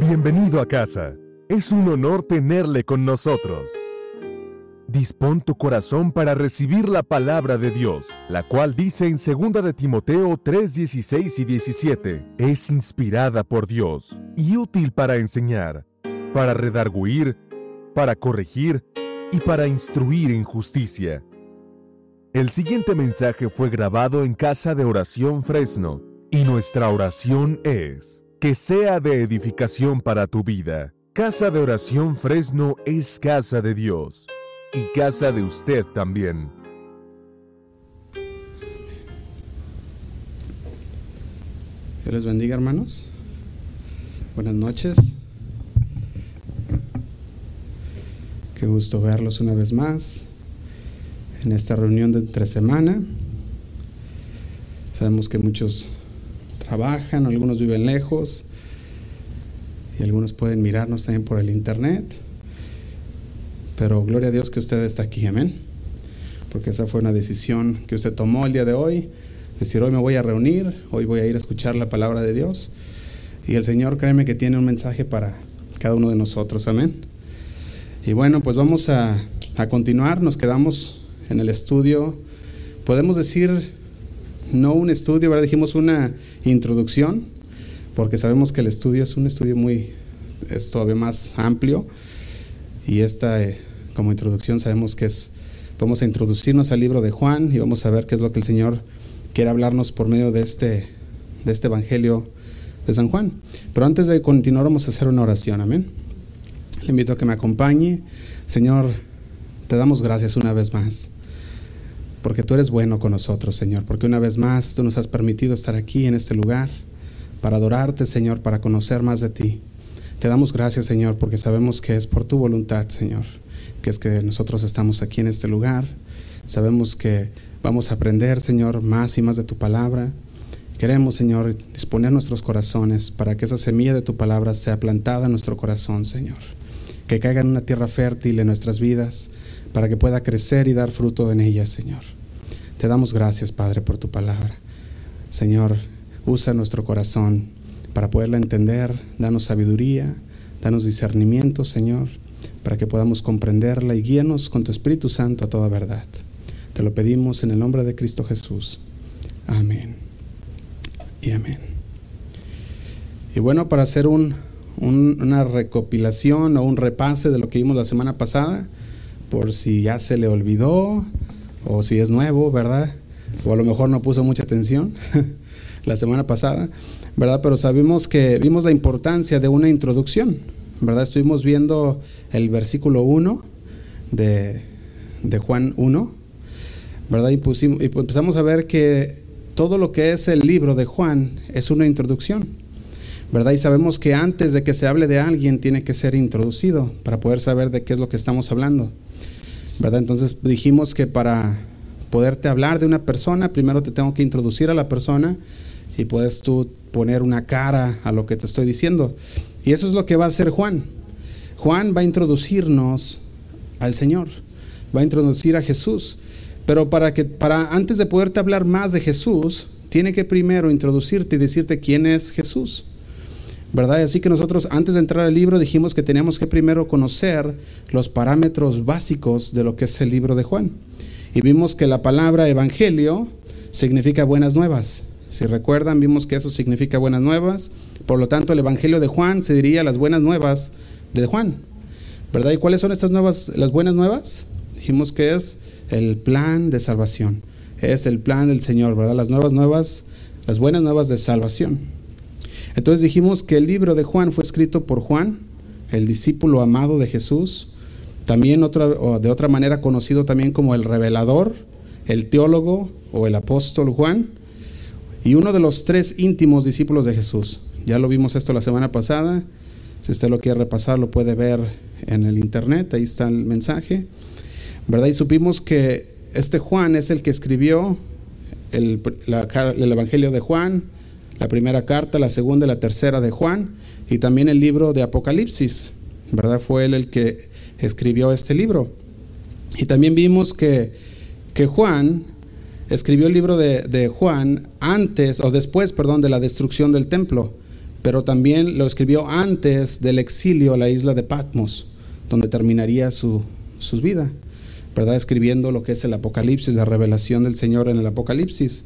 Bienvenido a casa. Es un honor tenerle con nosotros. Dispón tu corazón para recibir la palabra de Dios, la cual dice en 2 de Timoteo 3, 16 y 17, es inspirada por Dios y útil para enseñar, para redarguir, para corregir y para instruir en justicia. El siguiente mensaje fue grabado en Casa de Oración Fresno y nuestra oración es que sea de edificación para tu vida. Casa de Oración Fresno es casa de Dios y casa de usted también. Dios les bendiga hermanos. Buenas noches. Qué gusto verlos una vez más en esta reunión de entre semana. Sabemos que muchos trabajan, algunos viven lejos y algunos pueden mirarnos también por el internet. Pero gloria a Dios que usted está aquí, amén. Porque esa fue una decisión que usted tomó el día de hoy. Decir, hoy me voy a reunir, hoy voy a ir a escuchar la palabra de Dios. Y el Señor, créeme que tiene un mensaje para cada uno de nosotros, amén. Y bueno, pues vamos a, a continuar, nos quedamos en el estudio. Podemos decir no un estudio, ¿verdad? Dijimos una introducción, porque sabemos que el estudio es un estudio muy, es todavía más amplio. Y esta, eh, como introducción, sabemos que es, vamos a introducirnos al libro de Juan y vamos a ver qué es lo que el Señor quiere hablarnos por medio de este, de este Evangelio de San Juan. Pero antes de continuar, vamos a hacer una oración, amén. Le invito a que me acompañe. Señor, te damos gracias una vez más porque tú eres bueno con nosotros, Señor, porque una vez más tú nos has permitido estar aquí en este lugar para adorarte, Señor, para conocer más de ti. Te damos gracias, Señor, porque sabemos que es por tu voluntad, Señor, que es que nosotros estamos aquí en este lugar. Sabemos que vamos a aprender, Señor, más y más de tu palabra. Queremos, Señor, disponer nuestros corazones para que esa semilla de tu palabra sea plantada en nuestro corazón, Señor. Que caiga en una tierra fértil en nuestras vidas para que pueda crecer y dar fruto en ella, Señor. Te damos gracias, Padre, por tu palabra. Señor, usa nuestro corazón para poderla entender, danos sabiduría, danos discernimiento, Señor, para que podamos comprenderla y guíanos con tu Espíritu Santo a toda verdad. Te lo pedimos en el nombre de Cristo Jesús. Amén. Y amén. Y bueno, para hacer un, una recopilación o un repase de lo que vimos la semana pasada, por si ya se le olvidó o si es nuevo, ¿verdad? O a lo mejor no puso mucha atención la semana pasada, ¿verdad? Pero sabemos que vimos la importancia de una introducción, ¿verdad? Estuvimos viendo el versículo 1 de, de Juan 1, ¿verdad? Y, pusimos, y empezamos a ver que todo lo que es el libro de Juan es una introducción, ¿verdad? Y sabemos que antes de que se hable de alguien tiene que ser introducido para poder saber de qué es lo que estamos hablando. Entonces dijimos que para poderte hablar de una persona, primero te tengo que introducir a la persona y puedes tú poner una cara a lo que te estoy diciendo. Y eso es lo que va a hacer Juan. Juan va a introducirnos al Señor, va a introducir a Jesús. Pero para que para antes de poderte hablar más de Jesús, tiene que primero introducirte y decirte quién es Jesús. ¿Verdad? Así que nosotros antes de entrar al libro dijimos que teníamos que primero conocer los parámetros básicos de lo que es el libro de Juan. Y vimos que la palabra evangelio significa buenas nuevas. Si recuerdan, vimos que eso significa buenas nuevas. Por lo tanto, el evangelio de Juan se diría las buenas nuevas de Juan. ¿Verdad? ¿Y cuáles son estas nuevas, las buenas nuevas? Dijimos que es el plan de salvación. Es el plan del Señor, ¿verdad? Las nuevas nuevas, las buenas nuevas de salvación. Entonces dijimos que el libro de Juan fue escrito por Juan, el discípulo amado de Jesús, también otra, de otra manera conocido también como el revelador, el teólogo o el apóstol Juan, y uno de los tres íntimos discípulos de Jesús. Ya lo vimos esto la semana pasada, si usted lo quiere repasar lo puede ver en el internet, ahí está el mensaje, ¿verdad? Y supimos que este Juan es el que escribió el Evangelio de Juan, la primera carta, la segunda y la tercera de Juan, y también el libro de Apocalipsis, ¿verdad? Fue él el que escribió este libro. Y también vimos que, que Juan escribió el libro de, de, Juan antes, o después, perdón, de la destrucción del templo, pero también lo escribió antes del exilio a la isla de Patmos, donde terminaría su, su vida, ¿verdad? Escribiendo lo que es el Apocalipsis, la revelación del Señor en el Apocalipsis,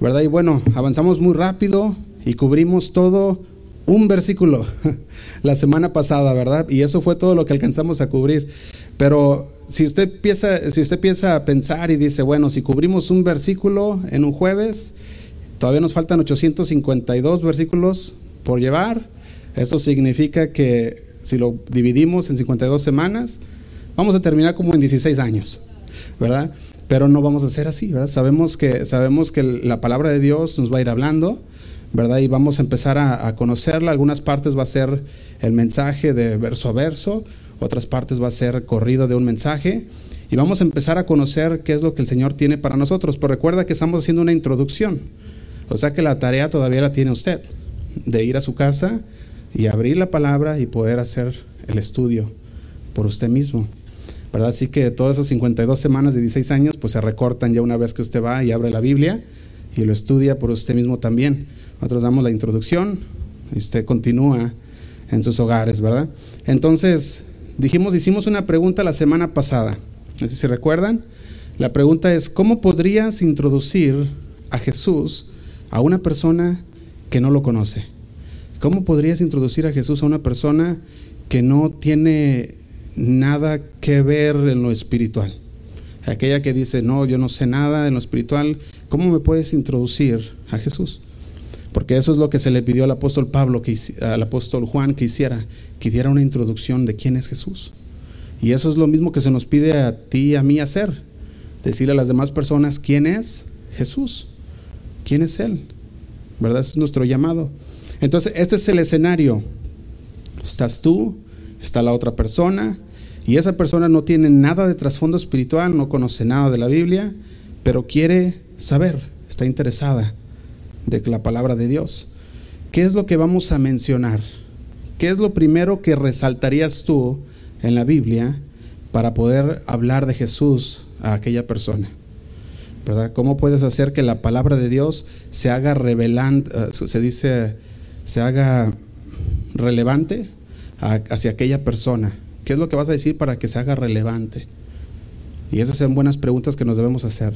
¿verdad? Y bueno, avanzamos muy rápido y cubrimos todo un versículo la semana pasada, ¿verdad? Y eso fue todo lo que alcanzamos a cubrir. Pero si usted empieza, si usted piensa pensar y dice, bueno, si cubrimos un versículo en un jueves, todavía nos faltan 852 versículos por llevar. Eso significa que si lo dividimos en 52 semanas, vamos a terminar como en 16 años, ¿verdad? Pero no vamos a ser así, ¿verdad? Sabemos que, sabemos que la palabra de Dios nos va a ir hablando, ¿verdad? Y vamos a empezar a, a conocerla. Algunas partes va a ser el mensaje de verso a verso, otras partes va a ser corrido de un mensaje. Y vamos a empezar a conocer qué es lo que el Señor tiene para nosotros. Pero recuerda que estamos haciendo una introducción. O sea que la tarea todavía la tiene usted, de ir a su casa y abrir la palabra y poder hacer el estudio por usted mismo. ¿Verdad? Así que todas esas 52 semanas de 16 años pues se recortan ya una vez que usted va y abre la Biblia y lo estudia por usted mismo también. Nosotros damos la introducción y usted continúa en sus hogares, ¿verdad? Entonces, dijimos, hicimos una pregunta la semana pasada. No sé si recuerdan. La pregunta es, ¿cómo podrías introducir a Jesús a una persona que no lo conoce? ¿Cómo podrías introducir a Jesús a una persona que no tiene nada que ver en lo espiritual? Aquella que dice, no, yo no sé nada en lo espiritual, ¿cómo me puedes introducir a Jesús? Porque eso es lo que se le pidió al apóstol Pablo, que, al apóstol Juan que hiciera, que diera una introducción de quién es Jesús. Y eso es lo mismo que se nos pide a ti y a mí hacer. Decirle a las demás personas quién es Jesús, quién es Él. ¿Verdad? es nuestro llamado. Entonces, este es el escenario. Estás tú, está la otra persona, y esa persona no tiene nada de trasfondo espiritual, no conoce nada de la Biblia, pero quiere saber, está interesada de la palabra de Dios. ¿Qué es lo que vamos a mencionar? ¿Qué es lo primero que resaltarías tú en la Biblia para poder hablar de Jesús a aquella persona? ¿Verdad? ¿Cómo puedes hacer que la palabra de Dios se haga revelante, eh, se dice, se haga relevante hacia aquella persona? ¿Qué es lo que vas a decir para que se haga relevante? Y esas son buenas preguntas que nos debemos hacer,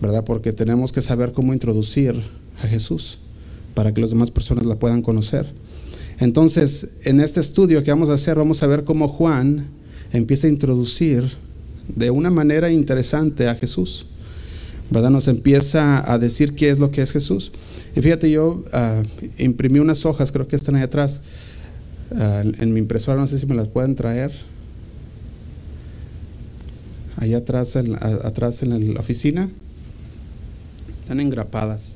¿verdad? Porque tenemos que saber cómo introducir a Jesús para que las demás personas la puedan conocer. Entonces, en este estudio que vamos a hacer, vamos a ver cómo Juan empieza a introducir de una manera interesante a Jesús. ¿Verdad? Nos empieza a decir qué es lo que es Jesús. Y fíjate, yo uh, imprimí unas hojas, creo que están ahí atrás, uh, en mi impresora, no sé si me las pueden traer. Allá atrás, en, atrás en la oficina. Están engrapadas.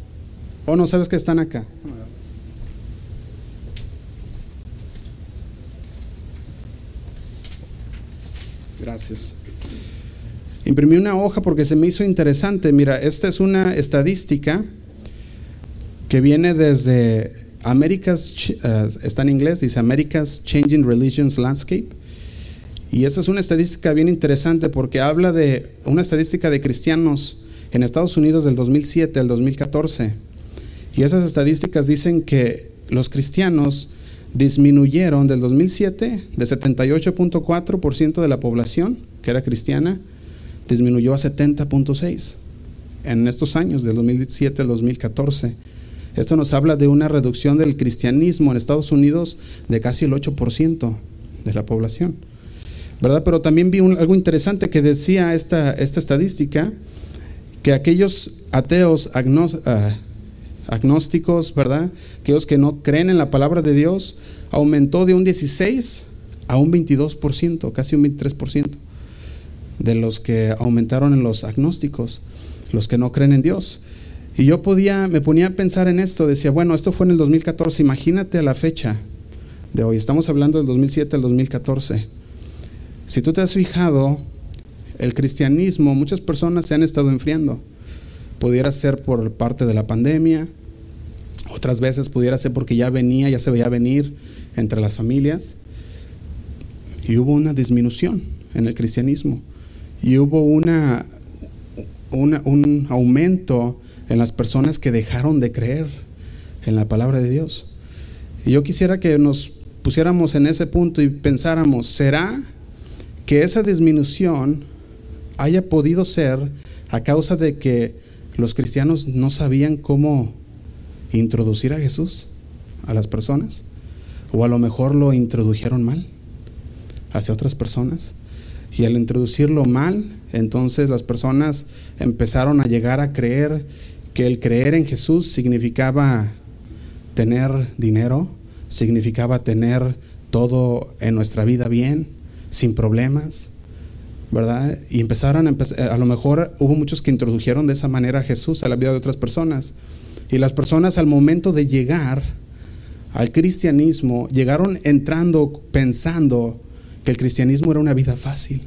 ¿O oh, no sabes que están acá? Gracias. Imprimí una hoja porque se me hizo interesante. Mira, esta es una estadística que viene desde America's, uh, está en inglés, dice America's Changing Religions Landscape. Y esta es una estadística bien interesante porque habla de una estadística de cristianos en Estados Unidos del 2007 al 2014. Y esas estadísticas dicen que los cristianos disminuyeron del 2007 de 78.4% de la población que era cristiana, disminuyó a 70.6% en estos años, del 2007 al 2014. Esto nos habla de una reducción del cristianismo en Estados Unidos de casi el 8% de la población. ¿Verdad? Pero también vi algo interesante que decía esta, esta estadística, que aquellos ateos uh, agnósticos, ¿verdad? Aquellos que no creen en la palabra de Dios, aumentó de un 16 a un 22%, casi un 23% de los que aumentaron en los agnósticos, los que no creen en Dios. Y yo podía, me ponía a pensar en esto, decía, bueno, esto fue en el 2014, imagínate a la fecha de hoy, estamos hablando del 2007 al 2014. Si tú te has fijado, el cristianismo, muchas personas se han estado enfriando. Pudiera ser por parte de la pandemia, otras veces pudiera ser porque ya venía, ya se veía venir entre las familias. Y hubo una disminución en el cristianismo. Y hubo una, un aumento en las personas que dejaron de creer en la palabra de Dios. Y yo quisiera que nos pusiéramos en ese punto y pensáramos, ¿será que esa disminución haya podido ser a causa de que los cristianos no sabían cómo introducir a Jesús a las personas? O a lo mejor lo introdujeron mal hacia otras personas. Y al introducirlo mal, entonces las personas empezaron a llegar a creer que el creer en Jesús significaba tener dinero, significaba tener todo en nuestra vida bien, sin problemas, ¿verdad? Y empezaron a, eh, a lo mejor hubo muchos que introdujeron de esa manera a Jesús a la vida de otras personas. Y las personas al momento de llegar al cristianismo, llegaron entrando pensando que el cristianismo era una vida fácil,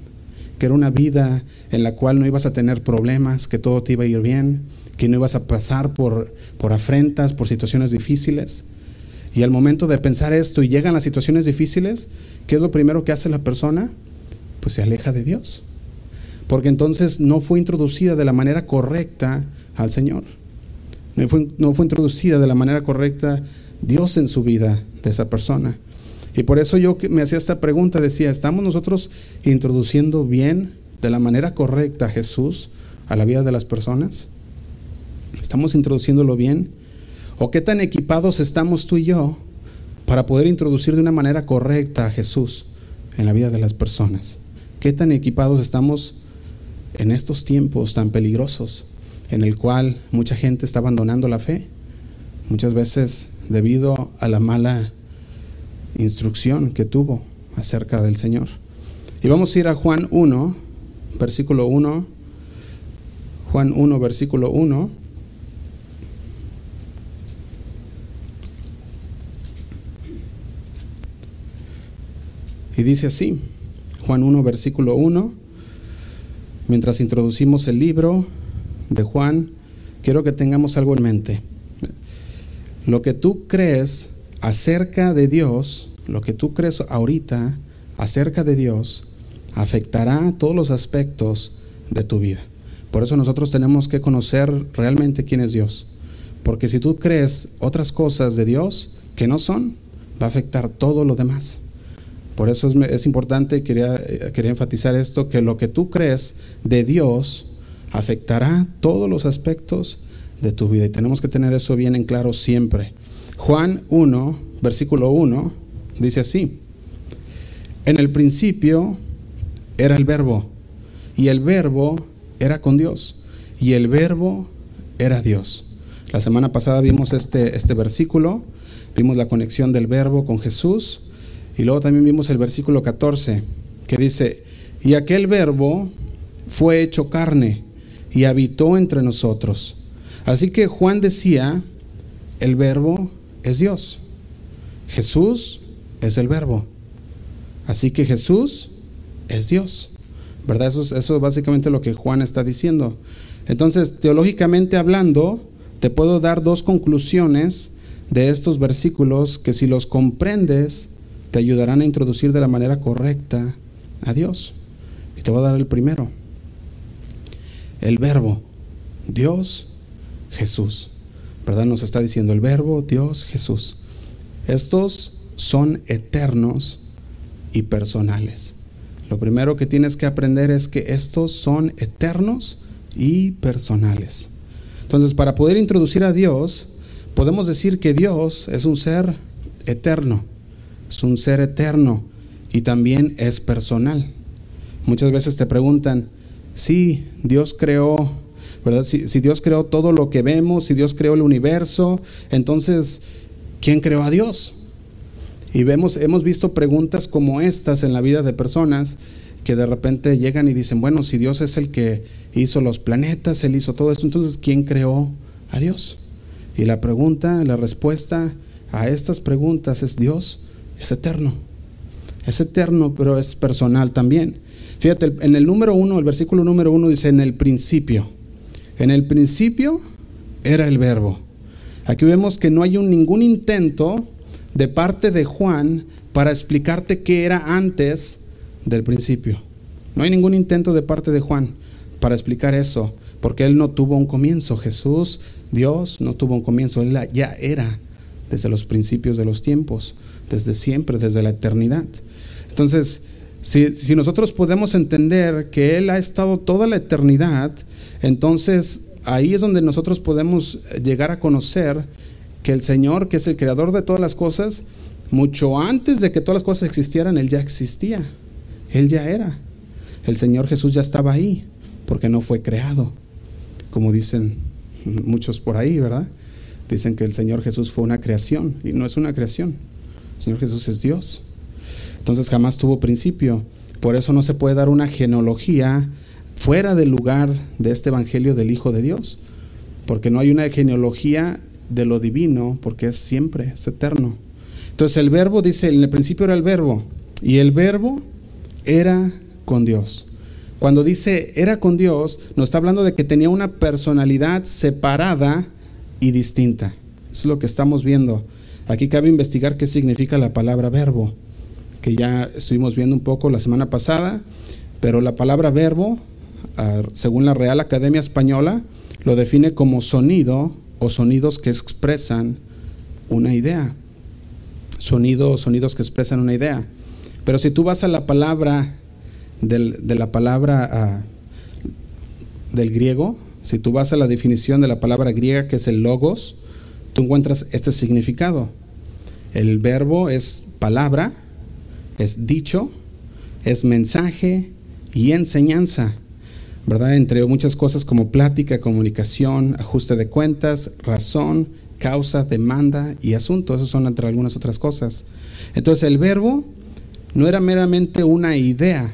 que era una vida en la cual no ibas a tener problemas, que todo te iba a ir bien, que no ibas a pasar por, por afrentas, por situaciones difíciles. Y al momento de pensar esto y llegan las situaciones difíciles, ¿qué es lo primero que hace la persona? Pues se aleja de Dios. Porque entonces no fue introducida de la manera correcta al Señor. No fue, no fue introducida de la manera correcta Dios en su vida de esa persona. Y por eso yo me hacía esta pregunta, decía, ¿estamos nosotros introduciendo bien, de la manera correcta a Jesús a la vida de las personas? ¿Estamos introduciéndolo bien? ¿O qué tan equipados estamos tú y yo para poder introducir de una manera correcta a Jesús en la vida de las personas? ¿Qué tan equipados estamos en estos tiempos tan peligrosos en el cual mucha gente está abandonando la fe? Muchas veces debido a la mala instrucción que tuvo acerca del Señor. Y vamos a ir a Juan 1, versículo 1. Juan 1, versículo 1. Y dice así, Juan 1, versículo 1, mientras introducimos el libro de Juan, quiero que tengamos algo en mente. Lo que tú crees acerca de Dios, lo que tú crees ahorita acerca de Dios, afectará todos los aspectos de tu vida. Por eso nosotros tenemos que conocer realmente quién es Dios. Porque si tú crees otras cosas de Dios que no son, va a afectar todo lo demás. Por eso es, importante, quería, eh, quería enfatizar esto, que lo que tú crees de Dios afectará todos los aspectos de tu vida. Y tenemos que tener eso bien en claro siempre. Juan 1, versículo 1, dice así. En el principio era el verbo, y el verbo era con Dios, y el verbo era Dios. La semana pasada vimos este, este versículo, vimos la conexión del verbo con Jesús, y luego también vimos el versículo 14, que dice, y aquel verbo fue hecho carne y habitó entre nosotros. Así que Juan decía, el verbo es Dios. Jesús es el verbo. Así que Jesús es Dios. ¿Verdad? Eso, eso es básicamente lo que Juan está diciendo. Entonces, teológicamente hablando, te puedo dar dos conclusiones de estos versículos que si los comprendes, te ayudarán a introducir de la manera correcta a Dios. Y te voy a dar el primero. El verbo, Dios, Jesús. ¿verdad? Nos está diciendo el verbo, Dios, Jesús. Estos son eternos y personales. Lo primero que tienes que aprender es que estos son eternos y personales. Entonces, para poder introducir a Dios, podemos decir que Dios es un ser eterno, es un ser eterno y también es personal. Muchas veces te preguntan, sí, Dios creó si, Dios creó todo lo que vemos, si Dios creó el universo, entonces, ¿quién creó a Dios? Y vemos, hemos visto preguntas como estas en la vida de personas que de repente llegan y dicen, bueno, si Dios es el que hizo los planetas, Él hizo todo esto, entonces ¿quién creó a Dios? Y la pregunta, la respuesta a estas preguntas es Dios, es eterno. Es eterno, pero es personal también. Fíjate, en el número uno, el versículo número uno dice, en el principio. En el principio era el verbo. Aquí vemos que no hay ningún intento de parte de Juan para explicarte qué era antes del principio. No hay ningún intento de parte de Juan para explicar eso, porque él no tuvo un comienzo. Jesús, Dios, no tuvo un comienzo, él ya era desde los principios de los tiempos, desde siempre, desde la eternidad. Entonces, si, nosotros podemos entender que Él ha estado toda la eternidad, entonces ahí es donde nosotros podemos llegar a conocer que el Señor, que es el creador de todas las cosas, mucho antes de que todas las cosas existieran, Él ya existía. Él ya era. El Señor Jesús ya estaba ahí, porque no fue creado, como dicen muchos por ahí, ¿verdad? Dicen que el Señor Jesús fue una creación, y no es una creación. Señor Jesús es Dios. Entonces jamás tuvo principio. Por eso no se puede dar una genealogía fuera del lugar de este Evangelio del Hijo de Dios. Porque no hay una genealogía de lo divino, porque es siempre, es eterno. Entonces el verbo dice, en el principio era el verbo, y el verbo era con Dios. Cuando dice era con Dios, nos está hablando de que tenía una personalidad separada y distinta. Eso es lo que estamos viendo. Aquí cabe investigar qué significa la palabra verbo que ya estuvimos viendo un poco la semana pasada, pero la palabra verbo, ah, según la Real Academia Española, lo define como sonido o sonidos que expresan una idea. Sonidos, sonidos que expresan una idea. Pero si tú vas a la palabra de la palabra ah, del griego, si tú vas a la definición de la palabra griega que es el logos, tú encuentras este significado. El verbo es palabra, es dicho, es mensaje y enseñanza, ¿verdad? Entre muchas cosas como plática, comunicación, ajuste de cuentas, razón, causa, demanda y asunto. Esas son entre algunas otras cosas. Entonces el verbo no era meramente una idea,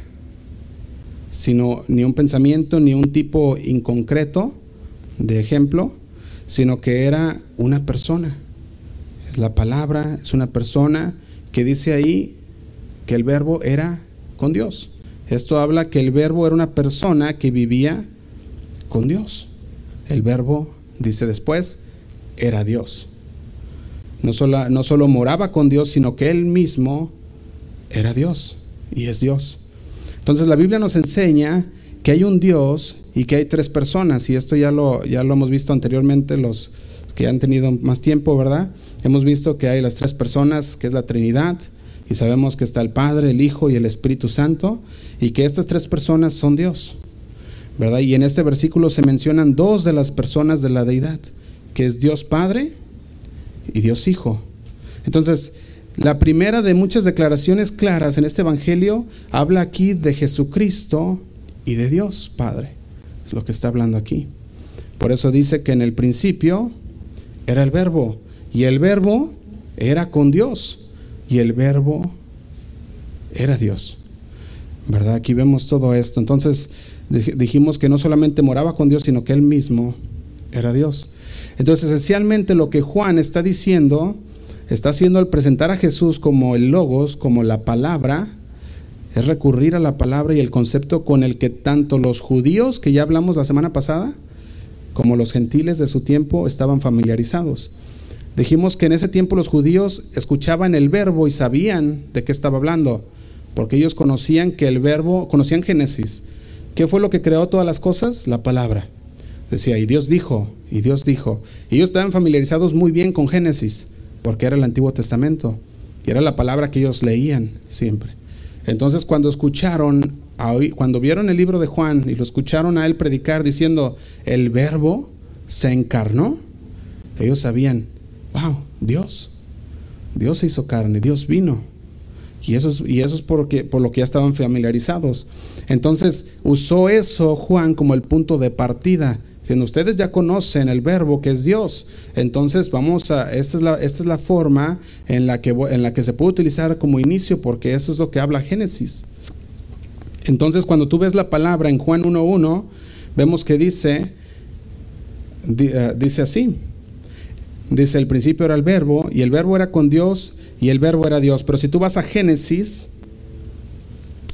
sino ni un pensamiento, ni un tipo inconcreto de ejemplo, sino que era una persona. La palabra es una persona que dice ahí que el verbo era con Dios. Esto habla que el verbo era una persona que vivía con Dios. El verbo, dice después, era Dios. No solo, no solo moraba con Dios, sino que él mismo era Dios y es Dios. Entonces la Biblia nos enseña que hay un Dios y que hay tres personas, y esto ya lo, ya lo hemos visto anteriormente los que han tenido más tiempo, ¿verdad? Hemos visto que hay las tres personas, que es la Trinidad, y sabemos que está el Padre, el Hijo y el Espíritu Santo y que estas tres personas son Dios. ¿Verdad? Y en este versículo se mencionan dos de las personas de la deidad, que es Dios Padre y Dios Hijo. Entonces, la primera de muchas declaraciones claras en este Evangelio habla aquí de Jesucristo y de Dios Padre. Es lo que está hablando aquí. Por eso dice que en el principio era el verbo y el verbo era con Dios y el verbo era Dios. ¿Verdad? Aquí vemos todo esto. Entonces dijimos que no solamente moraba con Dios, sino que él mismo era Dios. Entonces, esencialmente lo que Juan está diciendo, está haciendo al presentar a Jesús como el logos, como la palabra, es recurrir a la palabra y el concepto con el que tanto los judíos, que ya hablamos la semana pasada, como los gentiles de su tiempo estaban familiarizados. Dijimos que en ese tiempo los judíos escuchaban el verbo y sabían de qué estaba hablando, porque ellos conocían que el verbo, conocían Génesis. ¿Qué fue lo que creó todas las cosas? La palabra. Decía, y Dios dijo, y Dios dijo. Y ellos estaban familiarizados muy bien con Génesis, porque era el Antiguo Testamento, y era la palabra que ellos leían siempre. Entonces cuando escucharon, cuando vieron el libro de Juan y lo escucharon a él predicar diciendo, el verbo se encarnó, ellos sabían, wow, Dios. Dios se hizo carne, Dios vino. Y eso es, y eso es porque, por lo que ya estaban familiarizados. Entonces usó eso Juan como el punto de partida. Si ustedes ya conocen el verbo que es Dios, entonces vamos a, esta es la, esta es la forma en la, que, en la que se puede utilizar como inicio, porque eso es lo que habla Génesis. Entonces cuando tú ves la palabra en Juan 1.1, vemos que dice, eh, dice así, Dice, el principio era el verbo y el verbo era con Dios y el verbo era Dios. Pero si tú vas a Génesis,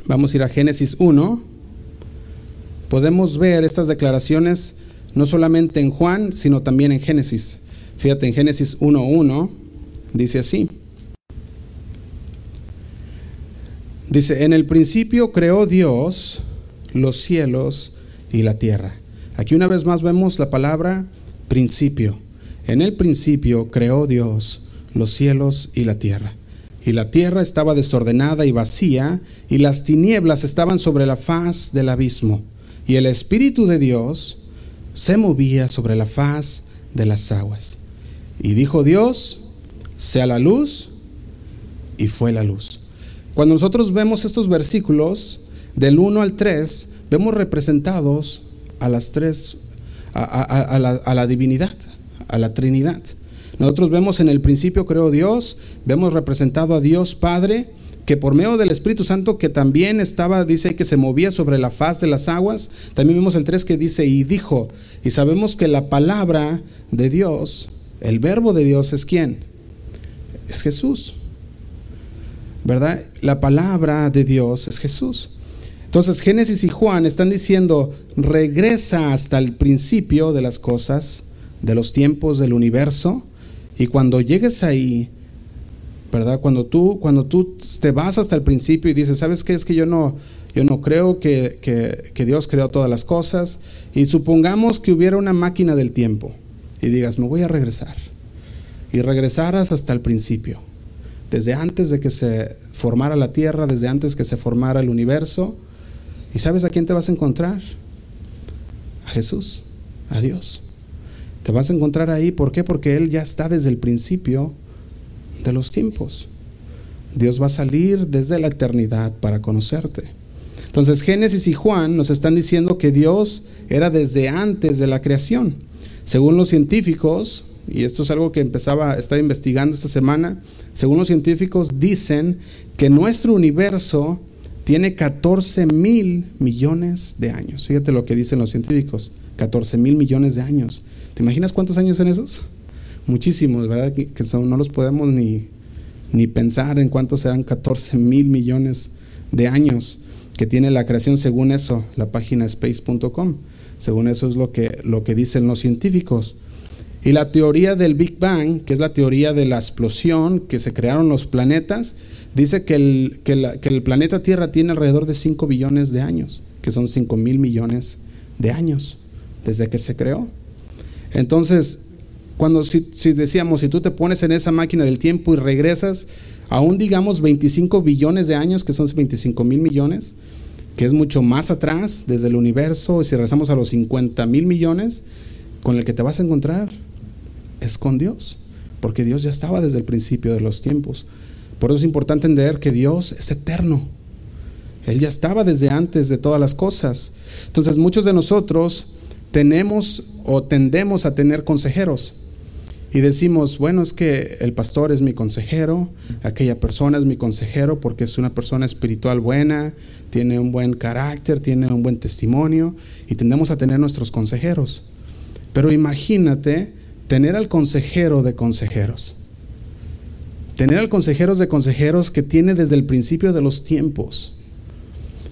vamos a ir a Génesis 1, podemos ver estas declaraciones no solamente en Juan, sino también en Génesis. Fíjate, en Génesis 1.1 dice así. Dice, en el principio creó Dios los cielos y la tierra. Aquí una vez más vemos la palabra principio. En el principio creó Dios los cielos y la tierra. Y la tierra estaba desordenada y vacía, y las tinieblas estaban sobre la faz del abismo. Y el Espíritu de Dios se movía sobre la faz de las aguas. Y dijo Dios, sea la luz, y fue la luz. Cuando nosotros vemos estos versículos, del 1 al 3, vemos representados a las tres, a, la, a la divinidad, a la Trinidad. Nosotros vemos en el principio creó Dios, vemos representado a Dios Padre, que por medio del Espíritu Santo que también estaba, dice que se movía sobre la faz de las aguas, también vemos el 3 que dice y dijo, y sabemos que la palabra de Dios, el verbo de Dios es quién? Es Jesús. ¿Verdad? La palabra de Dios es Jesús. Entonces Génesis y Juan están diciendo, regresa hasta el principio de las cosas, de los tiempos del universo, y cuando llegues ahí, ¿verdad? Cuando tú, cuando tú te vas hasta el principio y dices, ¿sabes qué? Es que yo no, yo no creo que, que Dios creó todas las cosas, y supongamos que hubiera una máquina del tiempo, y digas, me voy a regresar, y regresaras hasta el principio, desde antes de que se formara la tierra, desde antes que se formara el universo, ¿Y sabes a quién te vas a encontrar? A Jesús, a Dios. Te vas a encontrar ahí, ¿por qué? Porque Él ya está desde el principio de los tiempos. Dios va a salir desde la eternidad para conocerte. Entonces Génesis y Juan nos están diciendo que Dios era desde antes de la creación. Según los científicos, y esto es algo que empezaba, estaba investigando esta semana, según los científicos dicen que nuestro universo tiene 14 mil millones de años. Fíjate lo que dicen los científicos, 14 mil millones de años. ¿Te imaginas cuántos años son esos? Muchísimos, ¿verdad? Que, no los podemos ni, ni pensar en cuántos serán 14 mil millones de años que tiene la creación según eso, la página space.com. Según eso es lo que, lo que dicen los científicos. Y la teoría del Big Bang, que es la teoría de la explosión, que se crearon los planetas, dice que el, que, el planeta Tierra tiene alrededor de 5 billones de años, que son 5 mil millones de años desde que se creó. Entonces, cuando si, decíamos, si tú te pones en esa máquina del tiempo y regresas, aún digamos 25 billones de años, que son 25 mil millones, que es mucho más atrás desde el universo, si regresamos a los 50 mil millones, con el que te vas a encontrar es con Dios, porque Dios ya estaba desde el principio de los tiempos. Por eso es importante entender que Dios es eterno. Él ya estaba desde antes de todas las cosas. Entonces muchos de nosotros tenemos o tendemos a tener consejeros. Y decimos, bueno, es que el pastor es mi consejero, aquella persona es mi consejero porque es una persona espiritual buena, tiene un buen carácter, tiene un buen testimonio y tendemos a tener nuestros consejeros. Pero imagínate tener al consejero de consejeros. Tener al consejero de consejeros que tiene desde el principio de los tiempos.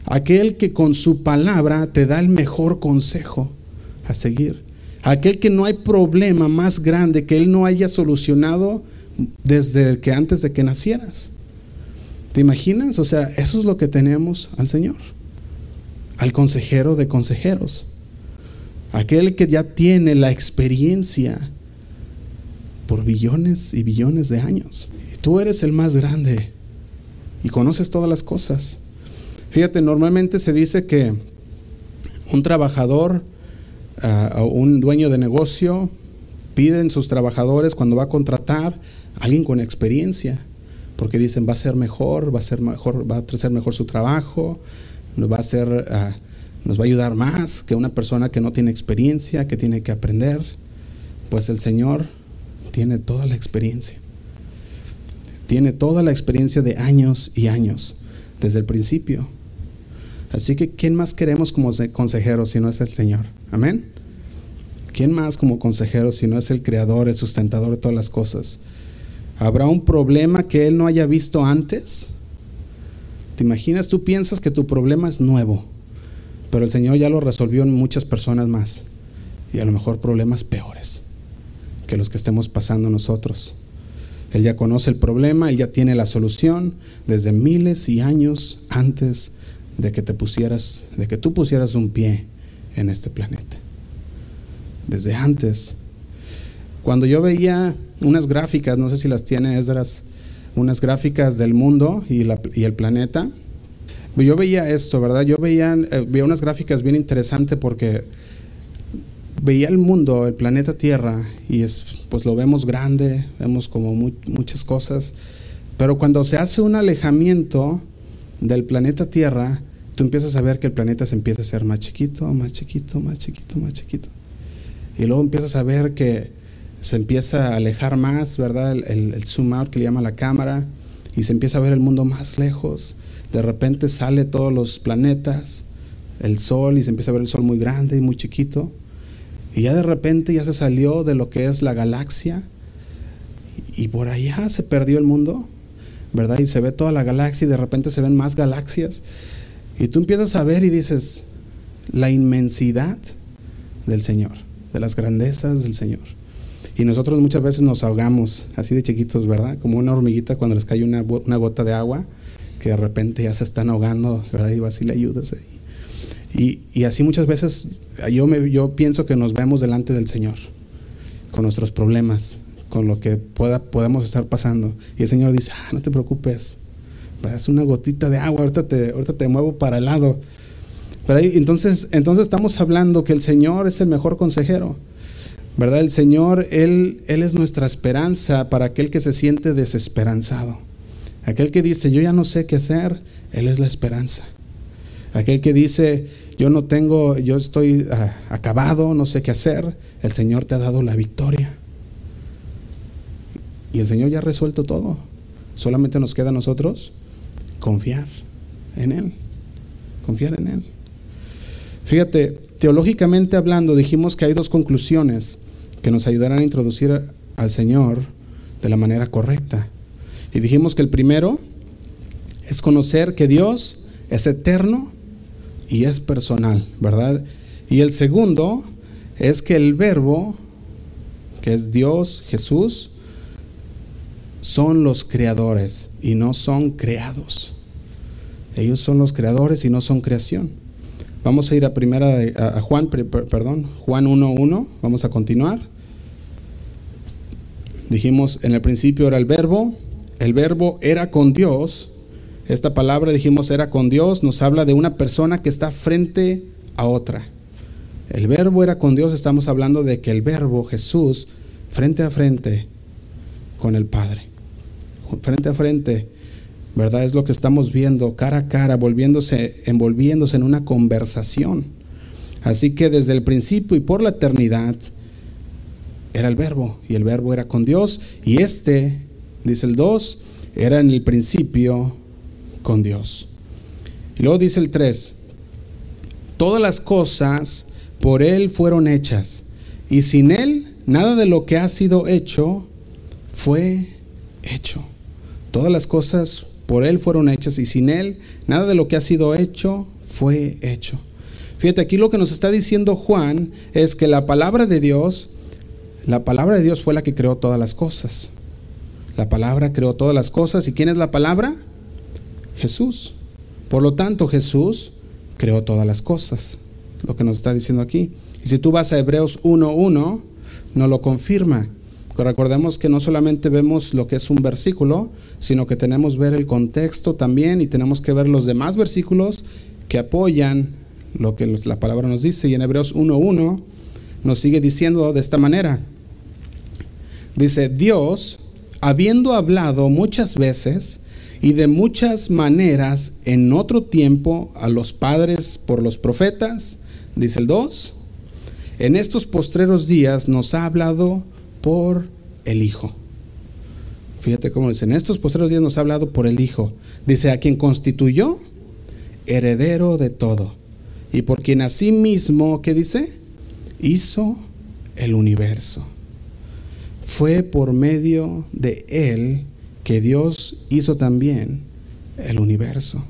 Aquel que con su palabra te da el mejor consejo a seguir. Aquel que no hay problema más grande que él no haya solucionado desde que antes de que nacieras. ¿Te imaginas? O sea, eso es lo que tenemos al Señor. Al consejero de consejeros. Aquel que ya tiene la experiencia por billones y billones de años. Tú eres el más grande y conoces todas las cosas. Fíjate, normalmente se dice que un trabajador ah, o un dueño de negocio piden sus trabajadores cuando va a contratar a alguien con experiencia, porque dicen va a ser mejor, va a ser mejor, va a hacer mejor su trabajo, va a hacer, ah, nos va a ayudar más que una persona que no tiene experiencia, que tiene que aprender. Pues el Señor tiene toda la experiencia. Tiene toda la experiencia de años y años, desde el principio. Así que, ¿quién más queremos como consejero si no es el Señor? Amén. ¿Quién más como consejero si no es el creador, el sustentador de todas las cosas? ¿Habrá un problema que Él no haya visto antes? ¿Te imaginas? Tú piensas que tu problema es nuevo, pero el Señor ya lo resolvió en muchas personas más y a lo mejor problemas peores que los que estemos pasando nosotros. Él ya conoce el problema, Él ya tiene la solución desde miles y años antes de que te pusieras, de que tú pusieras un pie en este planeta. Desde antes. Cuando yo veía unas gráficas, no sé si las tiene Esdras, unas gráficas del mundo y, y el planeta, yo veía esto, ¿verdad? Yo veía, eh, veía unas gráficas bien interesantes porque veía el mundo, el planeta Tierra, y es, pues lo vemos grande, vemos como muchas cosas, pero cuando se hace un alejamiento del planeta Tierra, tú empiezas a ver que el planeta se empieza a hacer más chiquito, más chiquito, más chiquito, más chiquito. Y luego empiezas a ver que se empieza a alejar más, ¿verdad? El, el, zoom out que le llama la cámara, y se empieza a ver el mundo más lejos. De repente sale todos los planetas, el sol, y se empieza a ver el sol muy grande y muy chiquito. Y ya de repente ya se salió de lo que es la galaxia y por allá se perdió el mundo, ¿verdad? Y se ve toda la galaxia y de repente se ven más galaxias. Y tú empiezas a ver y dices, la inmensidad del Señor, de las grandezas del Señor. Y nosotros muchas veces nos ahogamos así de chiquitos, ¿verdad? Como una hormiguita cuando les cae una, una gota de agua, que de repente ya se están ahogando, ¿verdad? Y vas y le ayudas ahí. Y, así muchas veces yo, me, yo pienso que nos vemos delante del Señor, con nuestros problemas, con lo que pueda, podemos estar pasando. Y el Señor dice, ah, no te preocupes, es una gotita de agua, ahorita te, ahorita te muevo para el lado. Pero entonces, entonces estamos hablando que el Señor es el mejor consejero. ¿Verdad? El Señor, Él, Él es nuestra esperanza para aquel que se siente desesperanzado. Aquel que dice, yo ya no sé qué hacer, Él es la esperanza. Aquel que dice, yo no tengo, yo estoy ah, acabado, no sé qué hacer, el Señor te ha dado la victoria. Y el Señor ya ha resuelto todo. Solamente nos queda a nosotros confiar en Él. Confiar en Él. Fíjate, teológicamente hablando, dijimos que hay dos conclusiones que nos ayudarán a introducir al Señor de la manera correcta. Y dijimos que el primero es conocer que Dios es eterno y es personal, ¿verdad? Y el segundo es que el verbo, que es Dios, Jesús, son los creadores y no son creados. Ellos son los creadores y no son creación. Vamos a ir a primera a Juan, perdón, Juan 1:1, vamos a continuar. Dijimos, en el principio era el verbo, el verbo era con Dios esta palabra, dijimos, era con Dios, nos habla de una persona que está frente a otra. El verbo era con Dios, estamos hablando de que el verbo Jesús, frente a frente con el Padre. Frente a frente, ¿verdad? Es lo que estamos viendo, cara a cara, volviéndose, envolviéndose en una conversación. Así que desde el principio y por la eternidad era el verbo, y el verbo era con Dios, y este, dice el 2, era en el principio con Dios. Y luego dice el 3, todas las cosas por Él fueron hechas, y sin Él nada de lo que ha sido hecho fue hecho. Todas las cosas por Él fueron hechas, y sin Él nada de lo que ha sido hecho fue hecho. Fíjate, aquí lo que nos está diciendo Juan es que la palabra de Dios, la palabra de Dios fue la que creó todas las cosas. La palabra creó todas las cosas. ¿Y quién es la palabra? Jesús. Por lo tanto, Jesús creó todas las cosas, lo que nos está diciendo aquí. Y si tú vas a Hebreos 1.1, nos lo confirma. recordemos que no solamente vemos lo que es un versículo, sino que tenemos que ver el contexto también y tenemos que ver los demás versículos que apoyan lo que la palabra nos dice. Y en Hebreos 1.1 nos sigue diciendo de esta manera. Dice, Dios, habiendo hablado muchas veces y de muchas maneras en otro tiempo a los padres por los profetas, dice el 2, en estos postreros días nos ha hablado por el Hijo. Fíjate cómo dice, en estos postreros días nos ha hablado por el Hijo. Dice, a quien constituyó heredero de todo. Y por quien asimismo, ¿qué dice? Hizo el universo. Fue por medio de él que Dios hizo también el universo.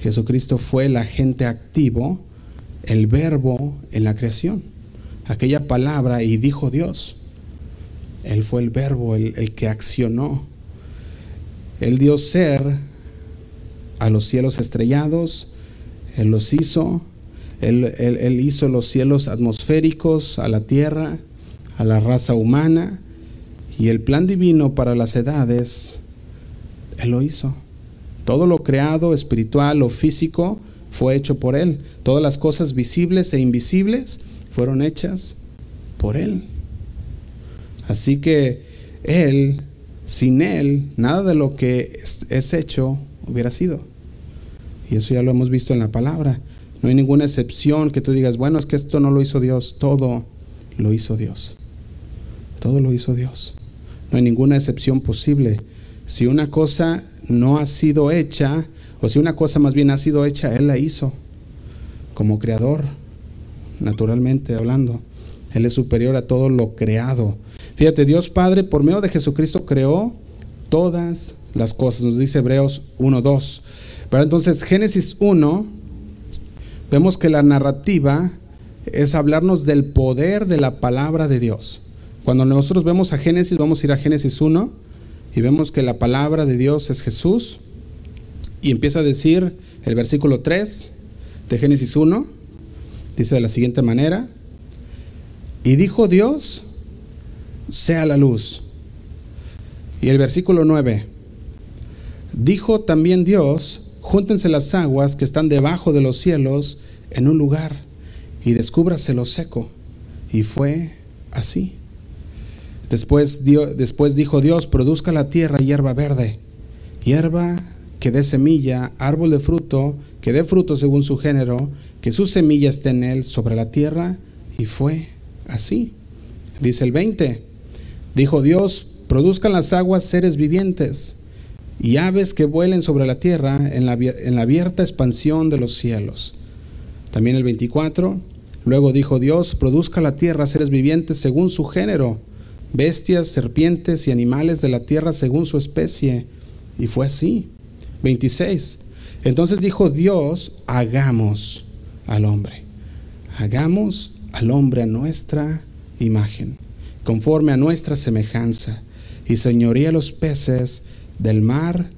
Jesucristo fue el agente activo, el verbo en la creación. Aquella palabra y dijo Dios. Él fue el verbo, el, que accionó. Él dio ser a los cielos estrellados, Él los hizo, él, él hizo los cielos atmosféricos, a la tierra, a la raza humana y el plan divino para las edades, Él lo hizo. Todo lo creado, espiritual o físico, fue hecho por Él. Todas las cosas visibles e invisibles fueron hechas por Él. Así que Él, sin Él, nada de lo que es, hecho hubiera sido. Y eso ya lo hemos visto en la palabra. No hay ninguna excepción que tú digas, bueno, es que esto no lo hizo Dios. Todo lo hizo Dios. Todo lo hizo Dios. No hay ninguna excepción posible. Si una cosa no ha sido hecha, o si una cosa más bien ha sido hecha, Él la hizo como creador, naturalmente hablando. Él es superior a todo lo creado. Fíjate, Dios Padre por medio de Jesucristo creó todas las cosas, nos dice Hebreos 1.2. Pero entonces Génesis 1, vemos que la narrativa es hablarnos del poder de la palabra de Dios. Cuando nosotros vemos a Génesis, vamos a ir a Génesis 1 y vemos que la palabra de Dios es Jesús. Y empieza a decir el versículo 3 de Génesis 1, dice de la siguiente manera, y dijo Dios, sea la luz. Y el versículo 9, dijo también Dios, júntense las aguas que están debajo de los cielos en un lugar y descúbrase lo seco. Y fue así. Después, después dijo Dios, produzca la tierra hierba verde, hierba que dé semilla, árbol de fruto, que dé fruto según su género, que su semilla esté en él sobre la tierra, y fue así. Dice el 20, dijo Dios, produzcan las aguas seres vivientes y aves que vuelen sobre la tierra en la, en la abierta expansión de los cielos. También el 24, luego dijo Dios, produzca la tierra seres vivientes según su género, bestias, serpientes y animales de la tierra según su especie. Y fue así. 26. Entonces dijo Dios, hagamos al hombre. Hagamos al hombre a nuestra imagen, conforme a nuestra semejanza, y señoría los peces del mar,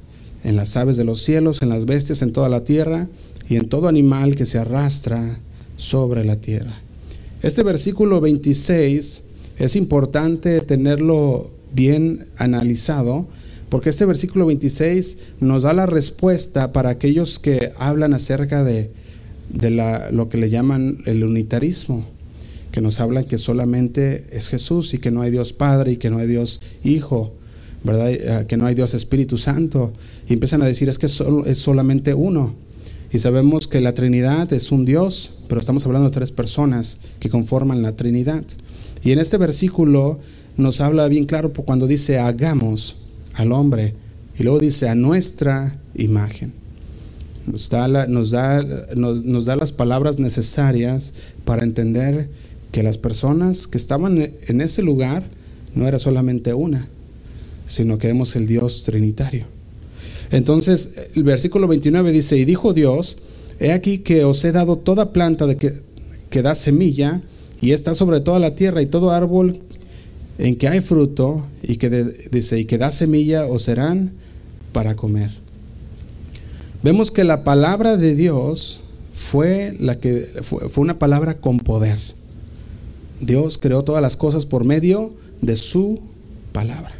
en las aves de los cielos, en las bestias, en toda la tierra, y en todo animal que se arrastra sobre la tierra. Este versículo 26 es importante tenerlo bien analizado porque este versículo 26 nos da la respuesta para aquellos que hablan acerca de, lo que le llaman el unitarismo, que nos hablan que solamente es Jesús y que no hay Dios Padre y que no hay Dios Hijo, ¿verdad? Eh, que no hay Dios Espíritu Santo. Y empiezan a decir es que es solamente uno. Y sabemos que la Trinidad es un Dios, pero estamos hablando de tres personas que conforman la Trinidad. Y en este versículo nos habla bien claro cuando dice hagamos al hombre. Y luego dice, a nuestra imagen. Nos da, las palabras necesarias para entender que las personas que estaban en ese lugar no era solamente una, sino que vemos el Dios trinitario. Entonces, el versículo 29 dice, y dijo Dios, he aquí que os he dado toda planta de que da semilla, y está sobre toda la tierra, y todo árbol en que hay fruto y que dice y que da semilla o serán para comer. Vemos que la palabra de Dios fue la que fue, una palabra con poder. Dios creó todas las cosas por medio de su palabra.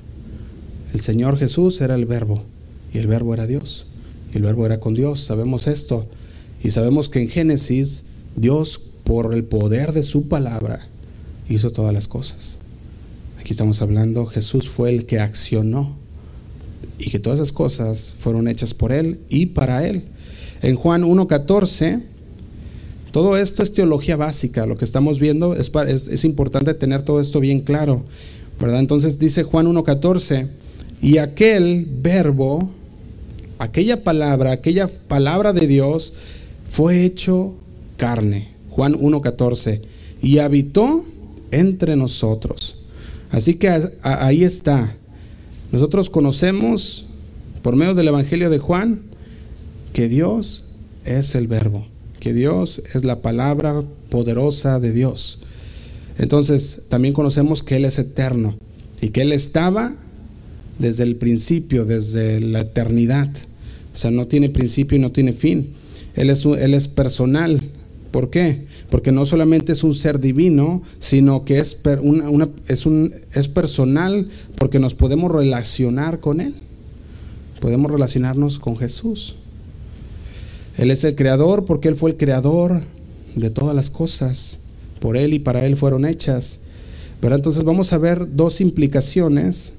El Señor Jesús era el verbo y el verbo era Dios y el verbo era con Dios. Sabemos esto y sabemos que en Génesis Dios por el poder de su palabra hizo todas las cosas. Aquí estamos hablando, Jesús fue el que accionó y que todas esas cosas fueron hechas por Él y para Él. En Juan 1.14, todo esto es teología básica, lo que estamos viendo es, es, importante tener todo esto bien claro, ¿verdad? Entonces dice Juan 1.14, y aquel verbo, aquella palabra, aquella palabra de Dios fue hecho carne. Juan 1.14, y habitó entre nosotros. Así que ahí está. Nosotros conocemos por medio del Evangelio de Juan que Dios es el verbo, que Dios es la palabra poderosa de Dios. Entonces también conocemos que Él es eterno y que Él estaba desde el principio, desde la eternidad. O sea, no tiene principio y no tiene fin. Él es, él es personal, ¿Por qué? Porque no solamente es un ser divino, sino que es, un, es personal porque nos podemos relacionar con Él. Podemos relacionarnos con Jesús. Él es el creador porque Él fue el creador de todas las cosas. Por Él y para Él fueron hechas. Pero entonces vamos a ver dos implicaciones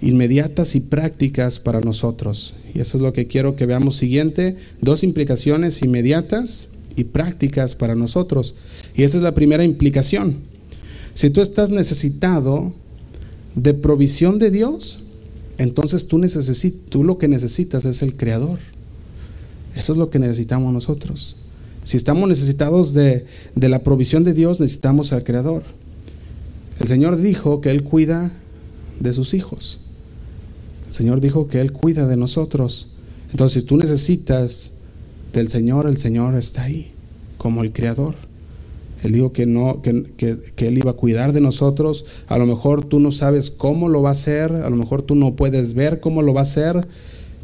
inmediatas y prácticas para nosotros. Y eso es lo que quiero que veamos siguiente. Dos implicaciones inmediatas y prácticas para nosotros. Y esta es la primera implicación. Si tú estás necesitado de provisión de Dios, entonces tú, tú lo que necesitas es el Creador. Eso es lo que necesitamos nosotros. Si estamos necesitados de, de la provisión de Dios, necesitamos al Creador. El Señor dijo que Él cuida de sus hijos. El Señor dijo que Él cuida de nosotros. Entonces, si tú necesitas del Señor, el Señor está ahí, como el Creador. Él dijo que, no, que, que, Él iba a cuidar de nosotros. A lo mejor tú no sabes cómo lo va a hacer, a lo mejor tú no puedes ver cómo lo va a hacer,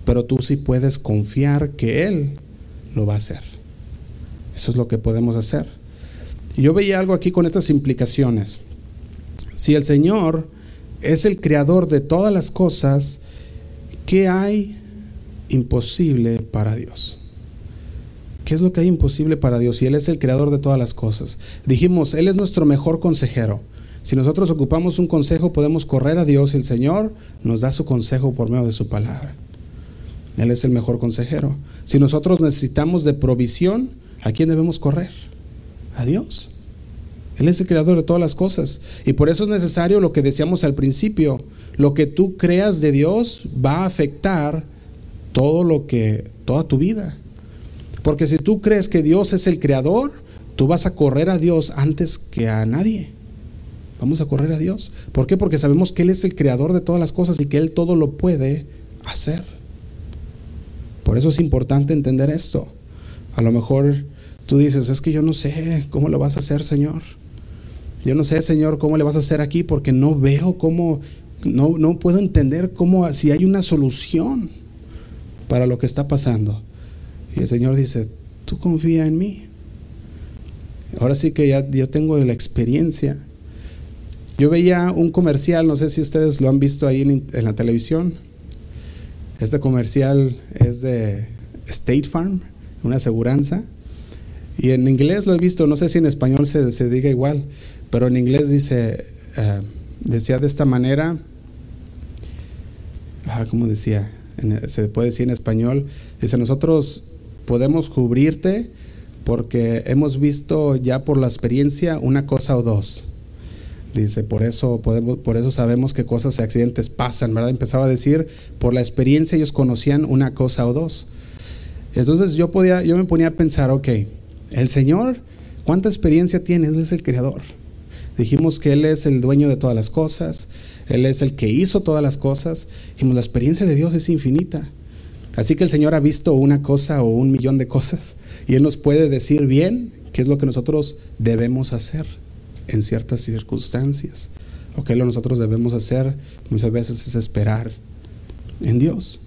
pero tú sí puedes confiar que Él lo va a hacer. Eso es lo que podemos hacer. Y yo veía algo aquí con estas implicaciones. Si el Señor es el creador de todas las cosas, ¿qué hay imposible para Dios? ¿Qué es lo que hay imposible para Dios? Y Él es el creador de todas las cosas. Dijimos, Él es nuestro mejor consejero. Si nosotros ocupamos un consejo, podemos correr a Dios el Señor nos da su consejo por medio de su palabra. Él es el mejor consejero. Si nosotros necesitamos de provisión, ¿a quién debemos correr? A Dios. Él es el creador de todas las cosas. Y por eso es necesario lo que decíamos al principio. Lo que tú creas de Dios va a afectar todo lo que, toda tu vida. Porque si tú crees que Dios es el creador, tú vas a correr a Dios antes que a nadie. Vamos a correr a Dios. ¿Por qué? Porque sabemos que Él es el creador de todas las cosas y que Él todo lo puede hacer. Por eso es importante entender esto. A lo mejor tú dices, es que yo no sé cómo lo vas a hacer, Señor. Yo no sé, Señor, cómo le vas a hacer aquí porque no veo cómo, no, no puedo entender cómo, si hay una solución para lo que está pasando. Y el Señor dice, tú confía en mí. Ahora sí que ya yo tengo la experiencia. Yo veía un comercial, no sé si ustedes lo han visto ahí en, la televisión. Este comercial es de State Farm, una aseguranza. Y en inglés lo he visto, no sé si en español se, diga igual, pero en inglés dice, eh, decía de esta manera, ah, ¿cómo decía? se puede decir en español, dice, nosotros podemos cubrirte porque hemos visto ya por la experiencia una cosa o dos. Dice, por eso, podemos, por eso sabemos que cosas y accidentes pasan, ¿verdad? Empezaba a decir, por la experiencia ellos conocían una cosa o dos. Entonces yo, podía, yo me ponía a pensar, ok, el Señor, ¿cuánta experiencia tiene? Él es el creador. Dijimos que Él es el dueño de todas las cosas, Él es el que hizo todas las cosas. Dijimos, la experiencia de Dios es infinita. Así que el Señor ha visto una cosa o un millón de cosas y Él nos puede decir bien qué es lo que nosotros debemos hacer en ciertas circunstancias. O qué es lo que nosotros debemos hacer muchas veces es esperar en Dios.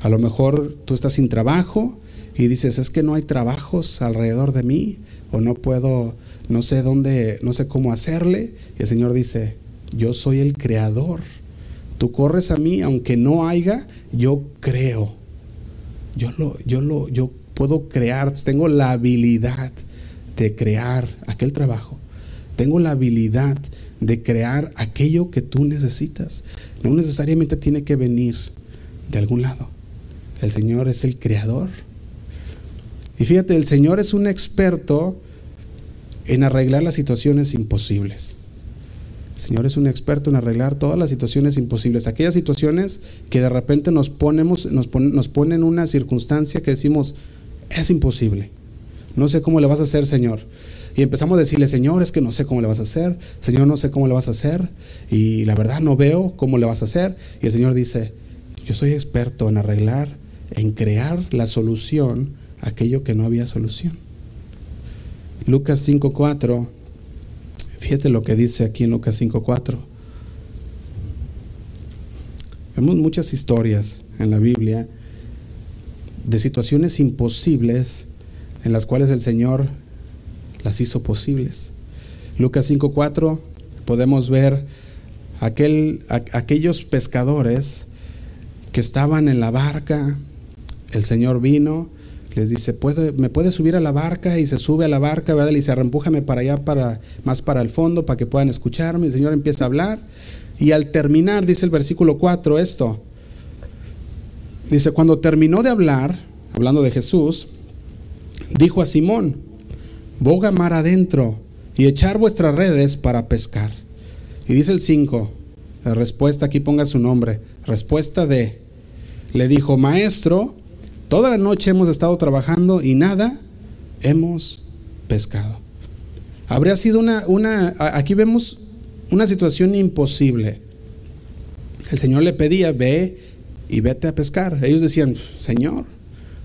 A lo mejor tú estás sin trabajo y dices, es que no hay trabajos alrededor de mí o no puedo, no sé dónde, no sé cómo hacerle. Y el Señor dice, yo soy el creador. Tú corres a mí, aunque no haya, yo creo. Yo lo, yo lo, yo puedo crear, tengo la habilidad de crear aquel trabajo. Tengo la habilidad de crear aquello que tú necesitas. No necesariamente tiene que venir de algún lado. El Señor es el creador. Y fíjate, el Señor es un experto en arreglar las situaciones imposibles. Señor es un experto en arreglar todas las situaciones imposibles, aquellas situaciones que de repente nos, ponemos, nos, ponen una circunstancia que decimos, es imposible. No sé cómo le vas a hacer, Señor. Y empezamos a decirle, Señor, es que no sé cómo le vas a hacer. Señor, no sé cómo le vas a hacer. Y la verdad no veo cómo le vas a hacer. Y el Señor dice, yo soy experto en arreglar, en crear la solución aquello que no había solución. Lucas 5.4 Fíjate lo que dice aquí en Lucas 5.4. Vemos muchas historias en la Biblia de situaciones imposibles en las cuales el Señor las hizo posibles. Lucas 5.4 podemos ver aquel, aquellos pescadores que estaban en la barca, el Señor vino, dice, ¿Puede, ¿me puede subir a la barca? Y se sube a la barca, ¿verdad? Y dice, empújame para allá, para, más para el fondo, para que puedan escucharme. El Señor empieza a hablar. Y al terminar, dice el versículo 4, esto. Dice, cuando terminó de hablar, hablando de Jesús, dijo a Simón, boga mar adentro y echar vuestras redes para pescar. Y dice el 5, la respuesta, aquí ponga su nombre, respuesta de, le dijo, maestro, toda la noche hemos estado trabajando y nada hemos pescado. Habría sido una, una, aquí vemos una situación imposible. El Señor le pedía, ve y vete a pescar. Ellos decían, Señor,